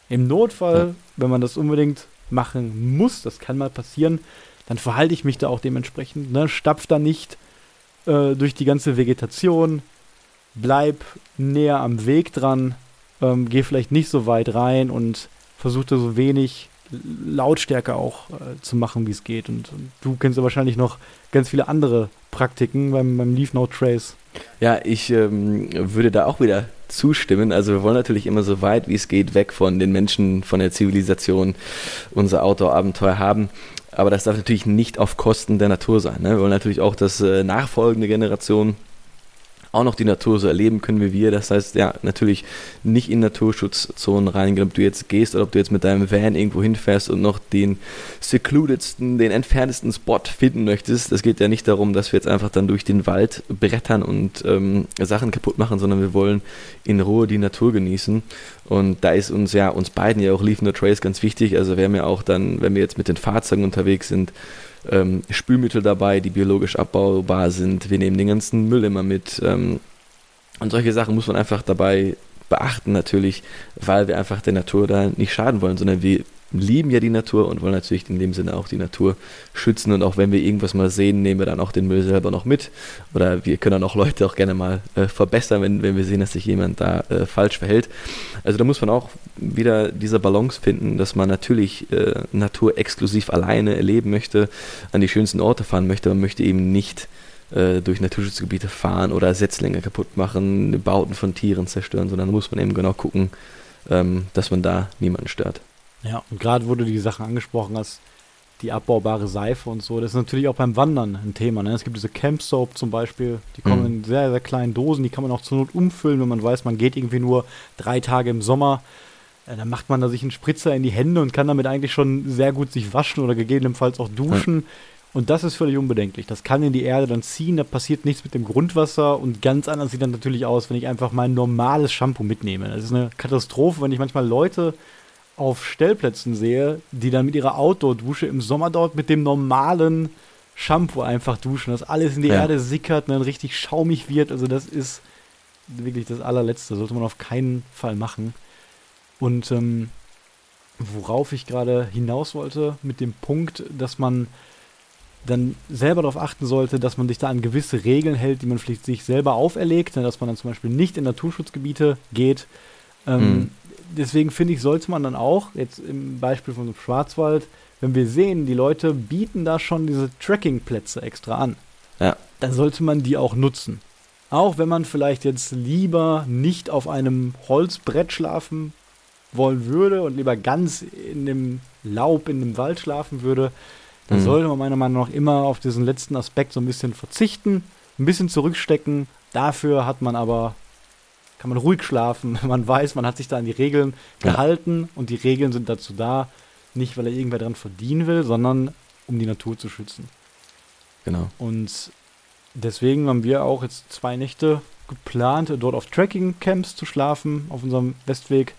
Im Notfall, ja. wenn man das unbedingt machen muss, das kann mal passieren, dann verhalte ich mich da auch dementsprechend. Ne? Stapf da nicht äh, durch die ganze Vegetation, bleib näher am Weg dran, ähm, geh vielleicht nicht so weit rein und versuch da so wenig Lautstärke auch äh, zu machen, wie es geht. Und, und, du kennst ja wahrscheinlich noch ganz viele andere Praktiken beim, beim Leave No Trace. Ja, ich ähm, würde da auch wieder zustimmen. Also wir wollen natürlich immer so weit wie es geht weg von den Menschen, von der Zivilisation unser Outdoor-Abenteuer haben. Aber das darf natürlich nicht auf Kosten der Natur sein. Ne? Wir wollen natürlich auch, dass äh, nachfolgende Generationen auch noch die Natur so erleben können wie wir. Das heißt, ja, natürlich nicht in Naturschutzzonen reingehen, ob du jetzt gehst oder ob du jetzt mit deinem Van irgendwo hinfährst und noch den secludedsten, den entferntesten Spot finden möchtest. Es geht ja nicht darum, dass wir jetzt einfach dann durch den Wald brettern und ähm, Sachen kaputt machen, sondern wir wollen in Ruhe die Natur genießen. Und da ist uns ja, uns beiden ja auch Leave No Trace ganz wichtig. Also wir haben auch dann, wenn wir jetzt mit den Fahrzeugen unterwegs sind, ähm, Spülmittel dabei, die biologisch abbaubar sind. Wir nehmen den ganzen Müll immer mit. Ähm, und solche Sachen muss man einfach dabei beachten natürlich, weil wir einfach der Natur da nicht schaden wollen, sondern wir lieben ja die Natur und wollen natürlich in dem Sinne auch die Natur schützen. Und auch wenn wir irgendwas mal sehen, nehmen wir dann auch den Müll selber noch mit. Oder wir können dann auch Leute auch gerne mal äh, verbessern, wenn, wenn wir sehen, dass sich jemand da äh, falsch verhält. Also da muss man auch wieder diese Balance finden, dass man natürlich äh, Natur exklusiv alleine erleben möchte, an die schönsten Orte fahren möchte. Man möchte eben nicht äh, durch Naturschutzgebiete fahren oder Setzlinge kaputt machen, Bauten von Tieren zerstören, sondern muss man eben genau gucken, ähm, dass man da niemanden stört. Ja, und gerade wo du die Sachen angesprochen hast, die abbaubare Seife und so, das ist natürlich auch beim Wandern ein Thema. Ne? Es gibt diese Camp Soap zum Beispiel, die kommen mhm. in sehr, sehr kleinen Dosen, die kann man auch zur Not umfüllen, wenn man weiß, man geht irgendwie nur drei Tage im Sommer. Äh, dann macht man da sich einen Spritzer in die Hände und kann damit eigentlich schon sehr gut sich waschen oder gegebenenfalls auch duschen. Ja. Und das ist völlig unbedenklich. Das kann in die Erde dann ziehen, da passiert nichts mit dem Grundwasser und ganz anders sieht dann natürlich aus, wenn ich einfach mein normales Shampoo mitnehme. Das ist eine Katastrophe, wenn ich manchmal Leute auf Stellplätzen sehe, die dann mit ihrer Outdoor-Dusche im Sommer dort mit dem normalen Shampoo einfach duschen, dass alles in die ja. Erde sickert und dann richtig schaumig wird. Also das ist wirklich das allerletzte, sollte man auf keinen Fall machen. Und ähm, worauf ich gerade hinaus wollte mit dem Punkt, dass man dann selber darauf achten sollte, dass man sich da an gewisse Regeln hält, die man vielleicht sich selber auferlegt, ne, dass man dann zum Beispiel nicht in Naturschutzgebiete geht. Ähm, mhm deswegen finde ich, sollte man dann auch, jetzt im Beispiel von dem Schwarzwald, wenn wir sehen, die Leute bieten da schon diese Trekkingplätze extra an, ja. dann sollte man die auch nutzen. Auch wenn man vielleicht jetzt lieber nicht auf einem Holzbrett schlafen wollen würde und lieber ganz in dem Laub in dem Wald schlafen würde, dann mhm. sollte man meiner Meinung nach immer auf diesen letzten Aspekt so ein bisschen verzichten, ein bisschen zurückstecken. Dafür hat man aber kann man ruhig schlafen. Man weiß, man hat sich da an die Regeln gehalten und die Regeln sind dazu da, nicht weil er irgendwer dran verdienen will, sondern um die Natur zu schützen. Genau. Und deswegen haben wir auch jetzt zwei Nächte geplant, dort auf Tracking-Camps zu schlafen, auf unserem Westweg.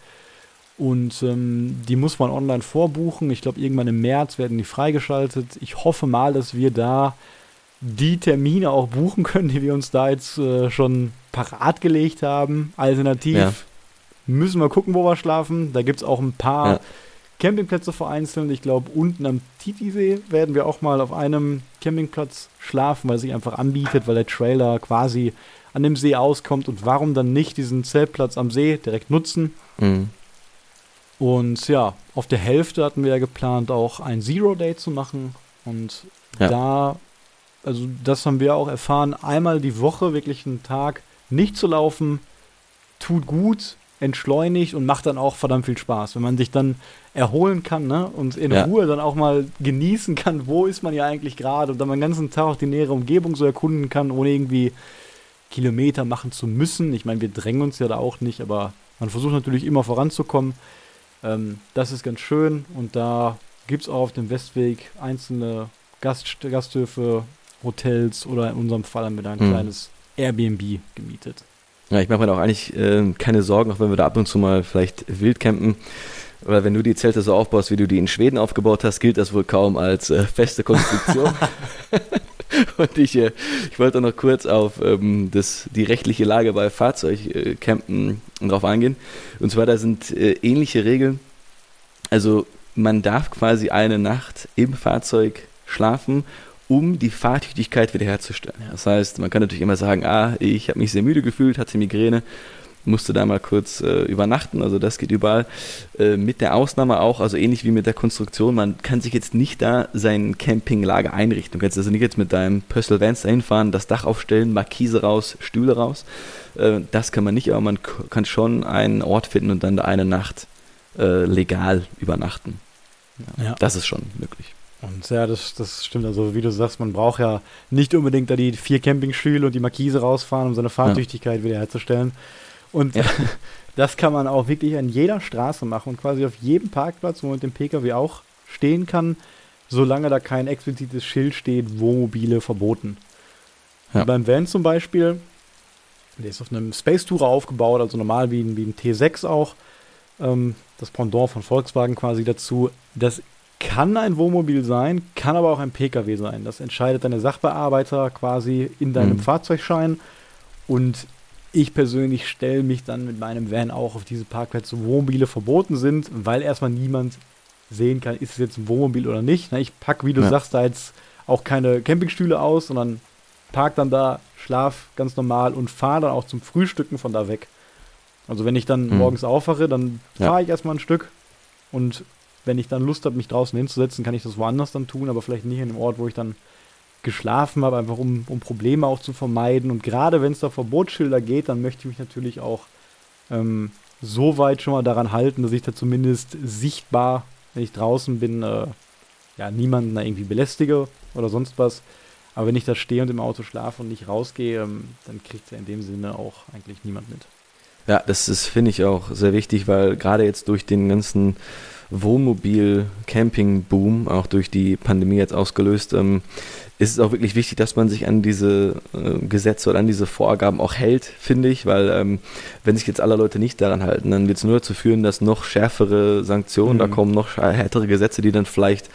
Und ähm, die muss man online vorbuchen. Ich glaube, irgendwann im März werden die freigeschaltet. Ich hoffe mal, dass wir da die Termine auch buchen können, die wir uns da jetzt äh, schon parat gelegt haben. Alternativ ja. müssen wir gucken, wo wir schlafen. Da gibt es auch ein paar ja. Campingplätze vereinzelt. Ich glaube, unten am Titisee werden wir auch mal auf einem Campingplatz schlafen, weil es sich einfach anbietet, weil der Trailer quasi an dem See auskommt. Und warum dann nicht diesen Zeltplatz am See direkt nutzen? Mhm. Und ja, auf der Hälfte hatten wir ja geplant, auch ein Zero Day zu machen. Und ja. da, also das haben wir auch erfahren, einmal die Woche wirklich einen Tag nicht zu laufen, tut gut, entschleunigt und macht dann auch verdammt viel Spaß. Wenn man sich dann erholen kann ne? und in ja. Ruhe dann auch mal genießen kann, wo ist man ja eigentlich gerade und dann den ganzen Tag auch die nähere Umgebung so erkunden kann, ohne irgendwie Kilometer machen zu müssen. Ich meine, wir drängen uns ja da auch nicht, aber man versucht natürlich immer voranzukommen. Ähm, das ist ganz schön und da gibt es auch auf dem Westweg einzelne Gast Gasthöfe, Hotels oder in unserem Fall haben wir da ein mhm. kleines Airbnb gemietet. Ja, ich mache mir da auch eigentlich äh, keine Sorgen, auch wenn wir da ab und zu mal vielleicht wild campen. Weil wenn du die Zelte so aufbaust, wie du die in Schweden aufgebaut hast, gilt das wohl kaum als äh, feste Konstruktion. und ich, äh, ich wollte noch kurz auf ähm, das, die rechtliche Lage bei Fahrzeugcampen äh, drauf eingehen. Und zwar, da sind äh, ähnliche Regeln. Also man darf quasi eine Nacht im Fahrzeug schlafen um die Fahrtüchtigkeit wiederherzustellen. Das heißt, man kann natürlich immer sagen, ah, ich habe mich sehr müde gefühlt, hatte Migräne, musste da mal kurz äh, übernachten, also das geht überall. Äh, mit der Ausnahme auch, also ähnlich wie mit der Konstruktion, man kann sich jetzt nicht da sein Campinglager einrichten. Du kannst also nicht jetzt mit deinem Pössl Vans dahin fahren, das Dach aufstellen, Markise raus, Stühle raus. Äh, das kann man nicht, aber man kann schon einen Ort finden und dann da eine Nacht äh, legal übernachten. Ja, ja. Das ist schon möglich. Und ja, das, das stimmt. Also, wie du sagst, man braucht ja nicht unbedingt da die vier Campingstühle und die Markise rausfahren, um seine Fahrtüchtigkeit ja. wiederherzustellen. Und ja. das kann man auch wirklich an jeder Straße machen und quasi auf jedem Parkplatz, wo man mit dem Pkw auch stehen kann, solange da kein explizites Schild steht, Wohnmobile verboten. Ja. Beim Van zum Beispiel, der ist auf einem Space Tourer aufgebaut, also normal wie ein, wie ein T6 auch. Ähm, das Pendant von Volkswagen quasi dazu. Das kann ein Wohnmobil sein, kann aber auch ein Pkw sein. Das entscheidet deine Sachbearbeiter quasi in deinem mhm. Fahrzeugschein. Und ich persönlich stelle mich dann mit meinem Van auch auf diese Parkplätze, wo Wohnmobile verboten sind, weil erstmal niemand sehen kann, ist es jetzt ein Wohnmobil oder nicht. Ich packe, wie du ja. sagst, da jetzt auch keine Campingstühle aus, sondern park dann da, schlaf ganz normal und fahre dann auch zum Frühstücken von da weg. Also wenn ich dann mhm. morgens aufwache, dann fahre ja. ich erstmal ein Stück und wenn ich dann Lust habe, mich draußen hinzusetzen, kann ich das woanders dann tun, aber vielleicht nicht in einem Ort, wo ich dann geschlafen habe, einfach um, um Probleme auch zu vermeiden. Und gerade wenn es da Verbotsschilder geht, dann möchte ich mich natürlich auch ähm, so weit schon mal daran halten, dass ich da zumindest sichtbar, wenn ich draußen bin, äh, ja, niemanden da irgendwie belästige oder sonst was. Aber wenn ich da stehe und im Auto schlafe und nicht rausgehe, ähm, dann kriegt es ja in dem Sinne auch eigentlich niemand mit. Ja, das ist, finde ich, auch sehr wichtig, weil gerade jetzt durch den ganzen Wohnmobil-Camping-Boom, auch durch die Pandemie jetzt ausgelöst, ähm, ist es auch wirklich wichtig, dass man sich an diese äh, Gesetze oder an diese Vorgaben auch hält, finde ich, weil ähm, wenn sich jetzt alle Leute nicht daran halten, dann wird es nur dazu führen, dass noch schärfere Sanktionen, mhm. da kommen noch härtere Gesetze, die dann vielleicht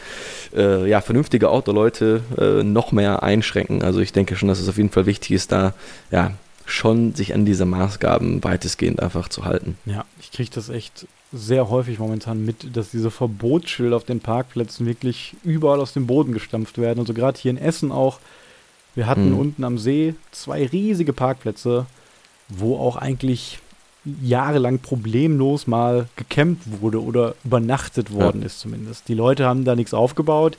äh, ja, vernünftige Autoleute äh, noch mehr einschränken. Also ich denke schon, dass es auf jeden Fall wichtig ist, da ja schon sich an diese Maßgaben weitestgehend einfach zu halten. Ja, ich kriege das echt sehr häufig momentan mit, dass diese Verbotsschilder auf den Parkplätzen wirklich überall aus dem Boden gestampft werden. Also gerade hier in Essen auch. Wir hatten mhm. unten am See zwei riesige Parkplätze, wo auch eigentlich jahrelang problemlos mal gecampt wurde oder übernachtet worden ja. ist zumindest. Die Leute haben da nichts aufgebaut.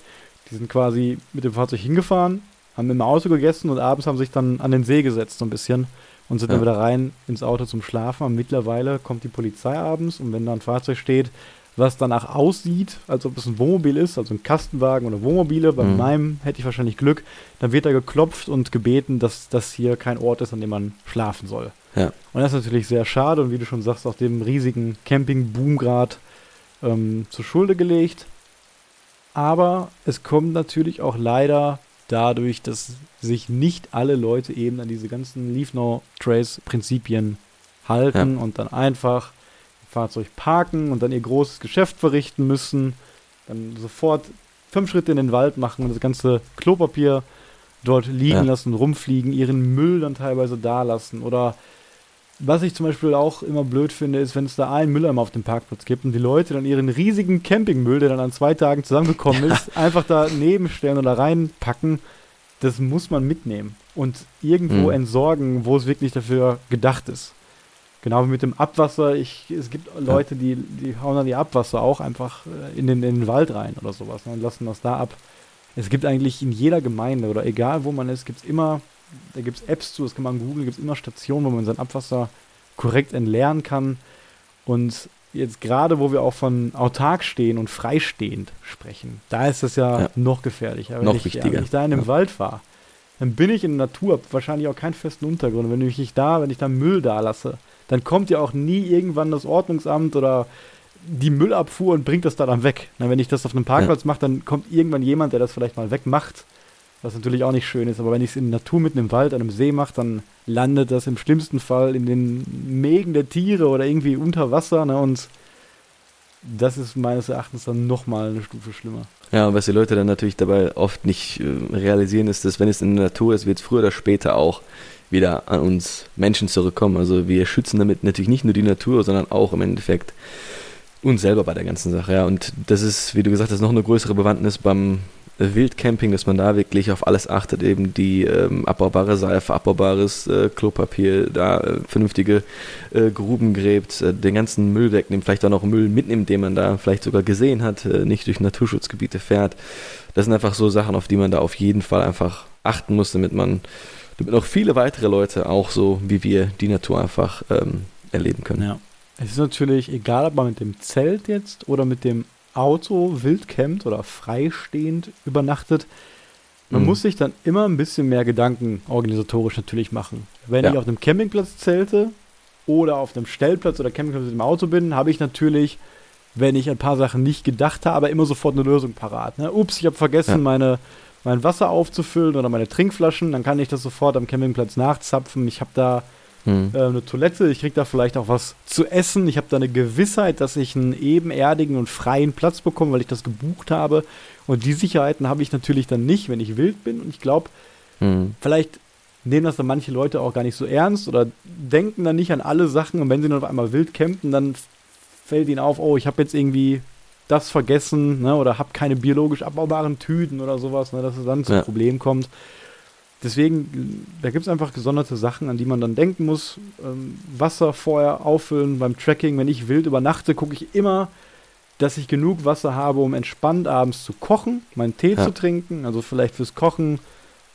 Die sind quasi mit dem Fahrzeug hingefahren, haben im Auto gegessen und abends haben sich dann an den See gesetzt so ein bisschen und sind ja. dann wieder rein ins Auto zum Schlafen. Und mittlerweile kommt die Polizei abends und wenn da ein Fahrzeug steht, was danach aussieht, als ob es ein Wohnmobil ist, also ein Kastenwagen oder Wohnmobile, bei mhm. meinem hätte ich wahrscheinlich Glück, dann wird da geklopft und gebeten, dass das hier kein Ort ist, an dem man schlafen soll. Ja. Und das ist natürlich sehr schade und wie du schon sagst, auch dem riesigen Camping-Boom gerade ähm, zur Schulde gelegt. Aber es kommt natürlich auch leider dadurch, dass sich nicht alle Leute eben an diese ganzen Leave No Trace Prinzipien halten ja. und dann einfach ein Fahrzeug parken und dann ihr großes Geschäft verrichten müssen, dann sofort fünf Schritte in den Wald machen und das ganze Klopapier dort liegen ja. lassen, rumfliegen, ihren Müll dann teilweise da lassen oder was ich zum Beispiel auch immer blöd finde, ist, wenn es da einen Mülleimer auf dem Parkplatz gibt und die Leute dann ihren riesigen Campingmüll, der dann an zwei Tagen zusammengekommen ja. ist, einfach da nebenstellen oder reinpacken. Das muss man mitnehmen und irgendwo mhm. entsorgen, wo es wirklich dafür gedacht ist. Genau wie mit dem Abwasser. Ich, es gibt Leute, die, die hauen dann ihr Abwasser auch einfach äh, in den, in den Wald rein oder sowas ne, und lassen das da ab. Es gibt eigentlich in jeder Gemeinde oder egal wo man ist, gibt es immer, da gibt es Apps zu, das kann man googeln, gibt es immer Stationen, wo man sein Abwasser korrekt entleeren kann. Und jetzt gerade, wo wir auch von autark stehen und freistehend sprechen, da ist das ja, ja. noch gefährlicher. Wenn noch ich, wichtiger. Ja, wenn ich da in dem ja. Wald war, dann bin ich in der Natur, wahrscheinlich auch keinen festen Untergrund. Wenn ich nicht da, wenn ich da Müll da lasse, dann kommt ja auch nie irgendwann das Ordnungsamt oder die Müllabfuhr und bringt das da dann weg. Na, wenn ich das auf einem Parkplatz mache, dann kommt irgendwann jemand, der das vielleicht mal wegmacht was natürlich auch nicht schön ist. Aber wenn ich es in der Natur mitten im Wald, an einem See mache, dann landet das im schlimmsten Fall in den Mägen der Tiere oder irgendwie unter Wasser. Ne? Und das ist meines Erachtens dann nochmal eine Stufe schlimmer. Ja, und was die Leute dann natürlich dabei oft nicht äh, realisieren, ist, dass wenn es in der Natur ist, wird es früher oder später auch wieder an uns Menschen zurückkommen. Also wir schützen damit natürlich nicht nur die Natur, sondern auch im Endeffekt uns selber bei der ganzen Sache. Ja. Und das ist, wie du gesagt hast, noch eine größere Bewandtnis beim Wildcamping, dass man da wirklich auf alles achtet, eben die ähm, abbaubare Seife, abbaubares äh, Klopapier, da äh, vernünftige äh, Gruben gräbt, äh, den ganzen Müll wegnimmt, vielleicht auch noch Müll mitnimmt, den man da vielleicht sogar gesehen hat, äh, nicht durch Naturschutzgebiete fährt. Das sind einfach so Sachen, auf die man da auf jeden Fall einfach achten muss, damit man, damit auch viele weitere Leute auch so wie wir die Natur einfach ähm, erleben können. Ja. Es ist natürlich egal, ob man mit dem Zelt jetzt oder mit dem Auto wild campt oder freistehend übernachtet, man mhm. muss sich dann immer ein bisschen mehr Gedanken organisatorisch natürlich machen. Wenn ja. ich auf einem Campingplatz zelte oder auf einem Stellplatz oder Campingplatz mit dem Auto bin, habe ich natürlich, wenn ich ein paar Sachen nicht gedacht habe, immer sofort eine Lösung parat. Ne? Ups, ich habe vergessen, ja. meine, mein Wasser aufzufüllen oder meine Trinkflaschen, dann kann ich das sofort am Campingplatz nachzapfen. Ich habe da hm. äh, eine Toilette, ich kriege da vielleicht auch was zu essen. Ich habe da eine Gewissheit, dass ich einen ebenerdigen und freien Platz bekomme, weil ich das gebucht habe. Und die Sicherheiten habe ich natürlich dann nicht, wenn ich wild bin. Und ich glaube, hm. vielleicht nehmen das dann manche Leute auch gar nicht so ernst oder denken dann nicht an alle Sachen. Und wenn sie dann auf einmal wild campen, dann fällt ihnen auf, oh, ich habe jetzt irgendwie das vergessen ne, oder habe keine biologisch abbaubaren Tüten oder sowas, ne, dass es dann zum ja. Problem kommt deswegen, da gibt es einfach gesonderte Sachen, an die man dann denken muss. Ähm, Wasser vorher auffüllen beim Tracking. Wenn ich wild übernachte, gucke ich immer, dass ich genug Wasser habe, um entspannt abends zu kochen, meinen Tee ja. zu trinken. Also vielleicht fürs Kochen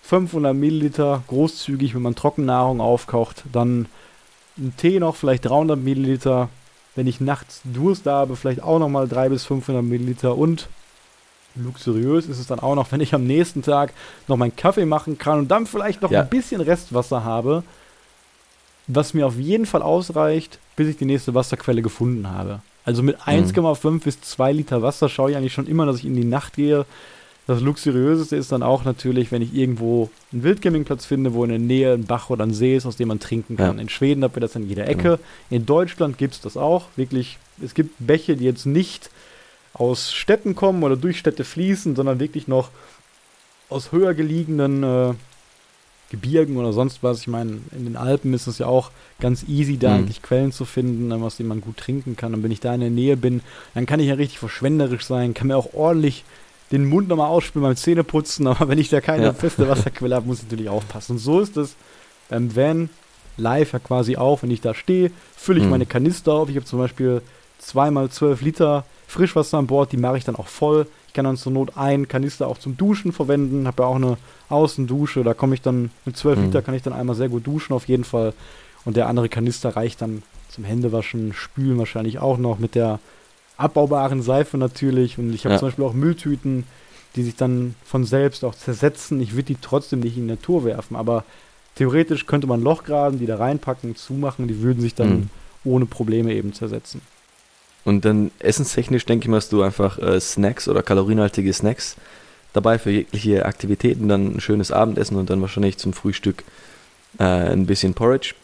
500 Milliliter, großzügig, wenn man Trockennahrung aufkocht. Dann ein Tee noch, vielleicht 300 Milliliter. Wenn ich nachts Durst habe, vielleicht auch nochmal 300 bis 500 Milliliter und luxuriös ist es dann auch noch, wenn ich am nächsten Tag noch meinen Kaffee machen kann und dann vielleicht noch ja. ein bisschen Restwasser habe, was mir auf jeden Fall ausreicht, bis ich die nächste Wasserquelle gefunden habe. Also mit 1,5 mhm. bis 2 Liter Wasser schaue ich eigentlich schon immer, dass ich in die Nacht gehe. Das luxuriöseste ist dann auch natürlich, wenn ich irgendwo einen Wildcampingplatz finde, wo in der Nähe ein Bach oder ein See ist, aus dem man trinken kann. Ja. In Schweden haben wir das an jeder Ecke. Genau. In Deutschland gibt es das auch. Wirklich, es gibt Bäche, die jetzt nicht aus Städten kommen oder durch Städte fließen, sondern wirklich noch aus höher gelegenen äh, Gebirgen oder sonst was. Ich meine, in den Alpen ist es ja auch ganz easy, da mhm. eigentlich Quellen zu finden, aus denen man gut trinken kann. Und wenn ich da in der Nähe bin, dann kann ich ja richtig verschwenderisch sein, kann mir auch ordentlich den Mund nochmal ausspülen beim Zähneputzen, aber wenn ich da keine ja. feste Wasserquelle habe, muss ich natürlich aufpassen. Und so ist es beim Van live ja quasi auch, wenn ich da stehe, fülle ich mhm. meine Kanister auf. Ich habe zum Beispiel zweimal zwölf Liter Frischwasser an Bord, die mache ich dann auch voll. Ich kann dann zur Not einen Kanister auch zum Duschen verwenden, habe ja auch eine Außendusche, da komme ich dann mit 12 mhm. Liter kann ich dann einmal sehr gut duschen auf jeden Fall. Und der andere Kanister reicht dann zum Händewaschen, Spülen wahrscheinlich auch noch mit der abbaubaren Seife natürlich. Und ich habe ja. zum Beispiel auch Mülltüten, die sich dann von selbst auch zersetzen. Ich würde die trotzdem nicht in die Natur werfen, aber theoretisch könnte man ein Loch graben, die da reinpacken, zumachen, die würden sich dann mhm. ohne Probleme eben zersetzen. Und dann essenstechnisch denke ich mal, dass du einfach äh, Snacks oder kalorienhaltige Snacks dabei für jegliche Aktivitäten, dann ein schönes Abendessen und dann wahrscheinlich zum Frühstück äh, ein bisschen Porridge.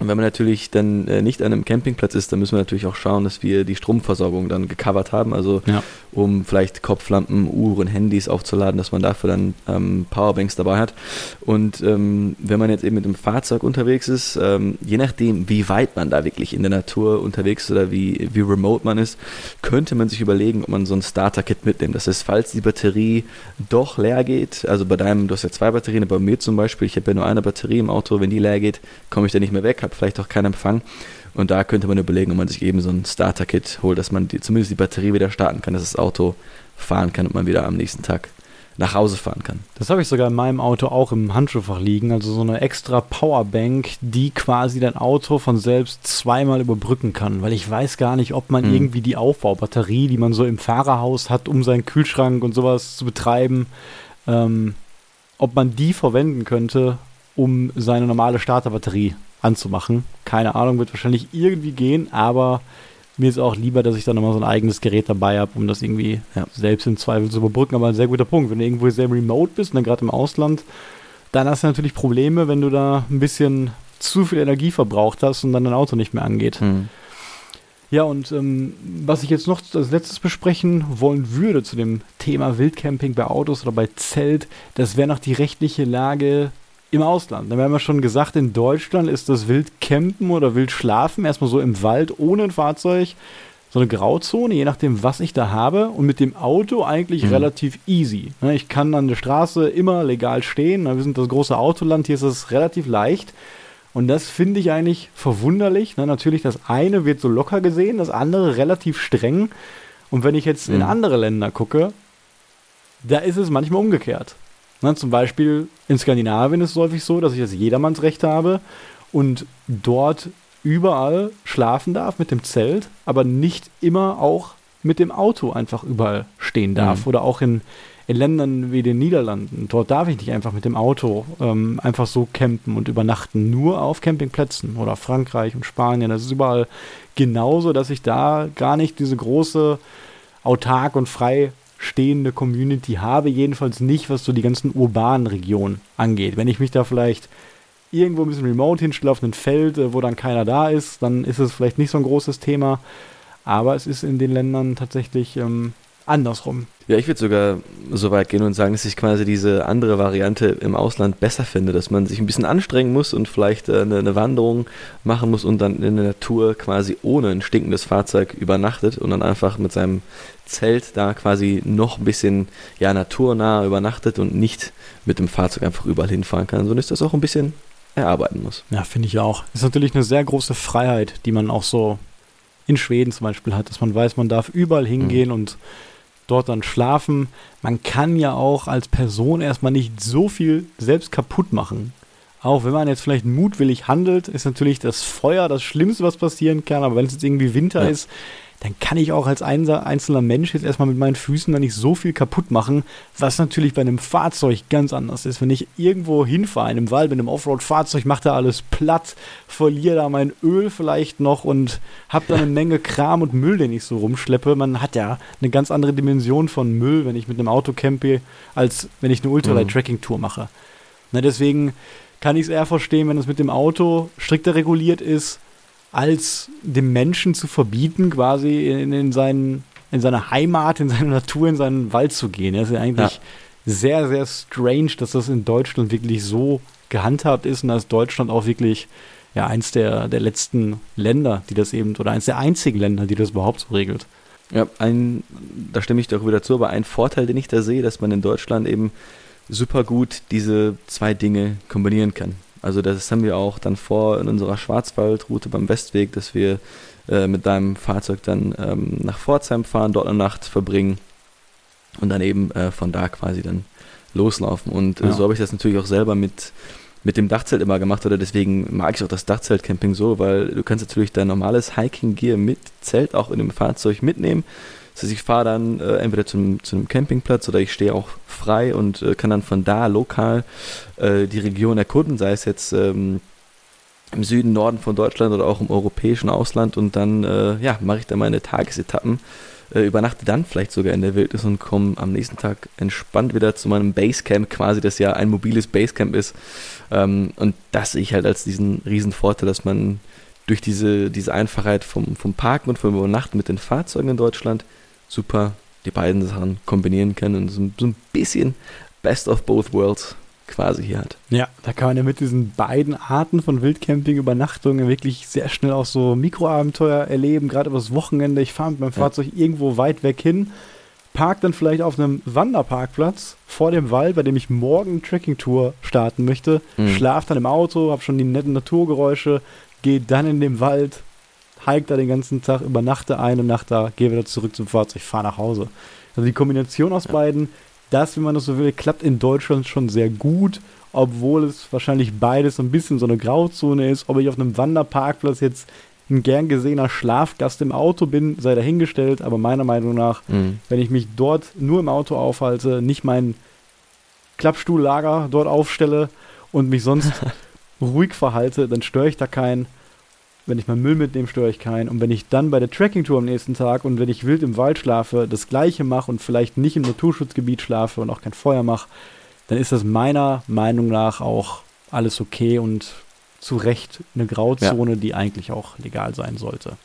Und wenn man natürlich dann äh, nicht an einem Campingplatz ist, dann müssen wir natürlich auch schauen, dass wir die Stromversorgung dann gecovert haben. Also ja. um vielleicht Kopflampen, Uhren, Handys aufzuladen, dass man dafür dann ähm, Powerbanks dabei hat. Und ähm, wenn man jetzt eben mit dem Fahrzeug unterwegs ist, ähm, je nachdem, wie weit man da wirklich in der Natur unterwegs ist oder wie, wie remote man ist, könnte man sich überlegen, ob man so ein Starter-Kit mitnimmt. Das heißt, falls die Batterie doch leer geht, also bei deinem, du hast ja zwei Batterien, bei mir zum Beispiel, ich habe ja nur eine Batterie im Auto, wenn die leer geht, komme ich da nicht mehr weg habe vielleicht auch keinen Empfang. Und da könnte man überlegen, ob man sich eben so ein Starter-Kit holt, dass man die, zumindest die Batterie wieder starten kann, dass das Auto fahren kann und man wieder am nächsten Tag nach Hause fahren kann. Das habe ich sogar in meinem Auto auch im Handschuhfach liegen, also so eine extra Powerbank, die quasi dein Auto von selbst zweimal überbrücken kann, weil ich weiß gar nicht, ob man mhm. irgendwie die Aufbaubatterie, die man so im Fahrerhaus hat, um seinen Kühlschrank und sowas zu betreiben, ähm, ob man die verwenden könnte, um seine normale Starterbatterie anzumachen. Keine Ahnung, wird wahrscheinlich irgendwie gehen, aber mir ist auch lieber, dass ich dann nochmal so ein eigenes Gerät dabei habe, um das irgendwie ja, selbst im Zweifel zu überbrücken. Aber ein sehr guter Punkt. Wenn du irgendwo sehr remote bist und dann gerade im Ausland, dann hast du natürlich Probleme, wenn du da ein bisschen zu viel Energie verbraucht hast und dann dein Auto nicht mehr angeht. Hm. Ja, und ähm, was ich jetzt noch als letztes besprechen wollen würde zu dem Thema Wildcamping bei Autos oder bei Zelt, das wäre noch die rechtliche Lage im Ausland. Da haben wir schon gesagt, in Deutschland ist das Wildcampen oder Wildschlafen erstmal so im Wald ohne ein Fahrzeug so eine Grauzone, je nachdem, was ich da habe. Und mit dem Auto eigentlich mhm. relativ easy. Ne, ich kann an der Straße immer legal stehen. Wir sind das große Autoland, hier ist es relativ leicht. Und das finde ich eigentlich verwunderlich. Natürlich, das eine wird so locker gesehen, das andere relativ streng. Und wenn ich jetzt in mhm. andere Länder gucke, da ist es manchmal umgekehrt. Ne, zum Beispiel in Skandinavien ist es häufig so, dass ich das Jedermannsrecht habe und dort überall schlafen darf mit dem Zelt, aber nicht immer auch mit dem Auto einfach überall stehen darf. Mhm. Oder auch in, in Ländern wie den Niederlanden. Dort darf ich nicht einfach mit dem Auto ähm, einfach so campen und übernachten, nur auf Campingplätzen. Oder Frankreich und Spanien. Das ist überall genauso, dass ich da gar nicht diese große autark und frei stehende Community habe, jedenfalls nicht, was so die ganzen urbanen Regionen angeht. Wenn ich mich da vielleicht irgendwo ein bisschen remote hinstelle auf einem Feld, äh, wo dann keiner da ist, dann ist es vielleicht nicht so ein großes Thema. Aber es ist in den Ländern tatsächlich ähm, andersrum. Ja, ich würde sogar so weit gehen und sagen, dass ich quasi diese andere Variante im Ausland besser finde, dass man sich ein bisschen anstrengen muss und vielleicht äh, eine, eine, Wanderung machen muss und dann in der Natur quasi ohne ein stinkendes Fahrzeug übernachtet und dann einfach mit seinem Zelt da quasi noch ein bisschen ja, naturnah übernachtet und nicht mit dem Fahrzeug einfach überall hinfahren kann, sondern ist das auch ein bisschen erarbeiten muss. Ja, finde ich auch. Ist natürlich eine sehr große Freiheit, die man auch so in Schweden zum Beispiel hat, dass man weiß, man darf überall hingehen mhm. und dort dann schlafen. Man kann ja auch als Person erstmal nicht so viel selbst kaputt machen. Auch wenn man jetzt vielleicht mutwillig handelt, ist natürlich das Feuer das Schlimmste, was passieren kann. Aber wenn es jetzt irgendwie Winter ja. ist, dann kann ich auch als einzelner Mensch jetzt erstmal mit meinen Füßen dann nicht so viel kaputt machen, was natürlich bei einem Fahrzeug ganz anders ist. Wenn ich irgendwo hinfahre, in einem Wald, mit einem Offroad-Fahrzeug, mache da alles platt, verliere da mein Öl vielleicht noch und habe dann eine Menge Kram und Müll, den ich so rumschleppe. Man hat ja eine ganz andere Dimension von Müll, wenn ich mit einem Auto campe, als wenn ich eine Ultralight-Tracking-Tour mache. Na, deswegen kann ich es eher verstehen, wenn es mit dem Auto strikter reguliert ist, als dem Menschen zu verbieten, quasi in, in, seinen, in seine Heimat, in seine Natur, in seinen Wald zu gehen. Das ist ja eigentlich ja. sehr, sehr strange, dass das in Deutschland wirklich so gehandhabt ist und dass Deutschland auch wirklich ja eins der, der letzten Länder, die das eben, oder eins der einzigen Länder, die das überhaupt so regelt. Ja, ein, da stimme ich doch wieder zu, aber ein Vorteil, den ich da sehe, dass man in Deutschland eben super gut diese zwei Dinge kombinieren kann. Also das haben wir auch dann vor in unserer Schwarzwaldroute beim Westweg, dass wir äh, mit deinem Fahrzeug dann ähm, nach Pforzheim fahren, dort eine Nacht verbringen und dann eben äh, von da quasi dann loslaufen. Und äh, ja. so habe ich das natürlich auch selber mit, mit dem Dachzelt immer gemacht oder deswegen mag ich auch das Dachzeltcamping so, weil du kannst natürlich dein normales Hiking-Gear mit Zelt auch in dem Fahrzeug mitnehmen das heißt, ich fahre dann äh, entweder zum, zu einem Campingplatz oder ich stehe auch frei und äh, kann dann von da lokal äh, die Region erkunden, sei es jetzt ähm, im Süden, Norden von Deutschland oder auch im europäischen Ausland und dann äh, ja, mache ich da meine Tagesetappen äh, übernachte dann vielleicht sogar in der Wildnis und komme am nächsten Tag entspannt wieder zu meinem Basecamp, quasi, das ja ein mobiles Basecamp ist. Ähm, und das sehe ich halt als diesen riesen Vorteil, dass man durch diese, diese Einfachheit vom, vom Parken und vom Übernachten mit den Fahrzeugen in Deutschland super die beiden Sachen kombinieren kann und so, so ein bisschen Best of Both Worlds quasi hier hat. Ja, da kann man ja mit diesen beiden Arten von Wildcamping-Übernachtungen wirklich sehr schnell auch so Mikroabenteuer erleben, gerade übers Wochenende. Ich fahre mit meinem Fahrzeug ja. irgendwo weit weg hin, park dann vielleicht auf einem Wanderparkplatz vor dem Wald, bei dem ich morgen Trekkingtour starten möchte, mhm. schlaf dann im Auto, habe schon die netten Naturgeräusche, gehe dann in den Wald, hike da den ganzen Tag, übernachte eine Nacht da, gehe wieder zurück zum Fahrzeug, fahre nach Hause. Also die Kombination aus ja. beiden das, wenn man das so will, klappt in Deutschland schon sehr gut, obwohl es wahrscheinlich beides so ein bisschen so eine Grauzone ist. Ob ich auf einem Wanderparkplatz jetzt ein gern gesehener Schlafgast im Auto bin, sei dahingestellt, aber meiner Meinung nach, mhm. wenn ich mich dort nur im Auto aufhalte, nicht mein Klappstuhllager dort aufstelle und mich sonst ruhig verhalte, dann störe ich da keinen. Wenn ich meinen Müll mitnehme, störe ich keinen. Und wenn ich dann bei der Trekkingtour am nächsten Tag und wenn ich wild im Wald schlafe, das gleiche mache und vielleicht nicht im Naturschutzgebiet schlafe und auch kein Feuer mache, dann ist das meiner Meinung nach auch alles okay und zu Recht eine Grauzone, ja. die eigentlich auch legal sein sollte.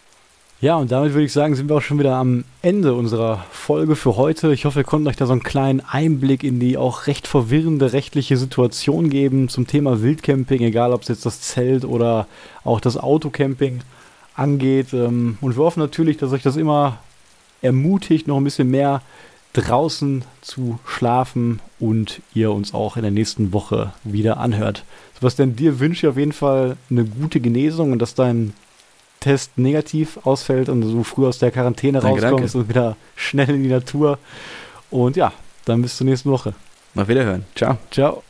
Ja, und damit würde ich sagen, sind wir auch schon wieder am Ende unserer Folge für heute. Ich hoffe, wir konnten euch da so einen kleinen Einblick in die auch recht verwirrende rechtliche Situation geben zum Thema Wildcamping, egal ob es jetzt das Zelt oder auch das Autocamping angeht. Ähm, und wir hoffen natürlich, dass euch das immer ermutigt, noch ein bisschen mehr draußen zu schlafen und ihr uns auch in der nächsten Woche wieder anhört. Sebastian, dir wünsche ich auf jeden Fall eine gute Genesung und dass dein Test negativ ausfällt und du früh aus der Quarantäne danke, rauskommst danke. und wieder schnell in die Natur. Und ja, dann bis zur nächsten Woche. Mal wiederhören. Ciao. Ciao.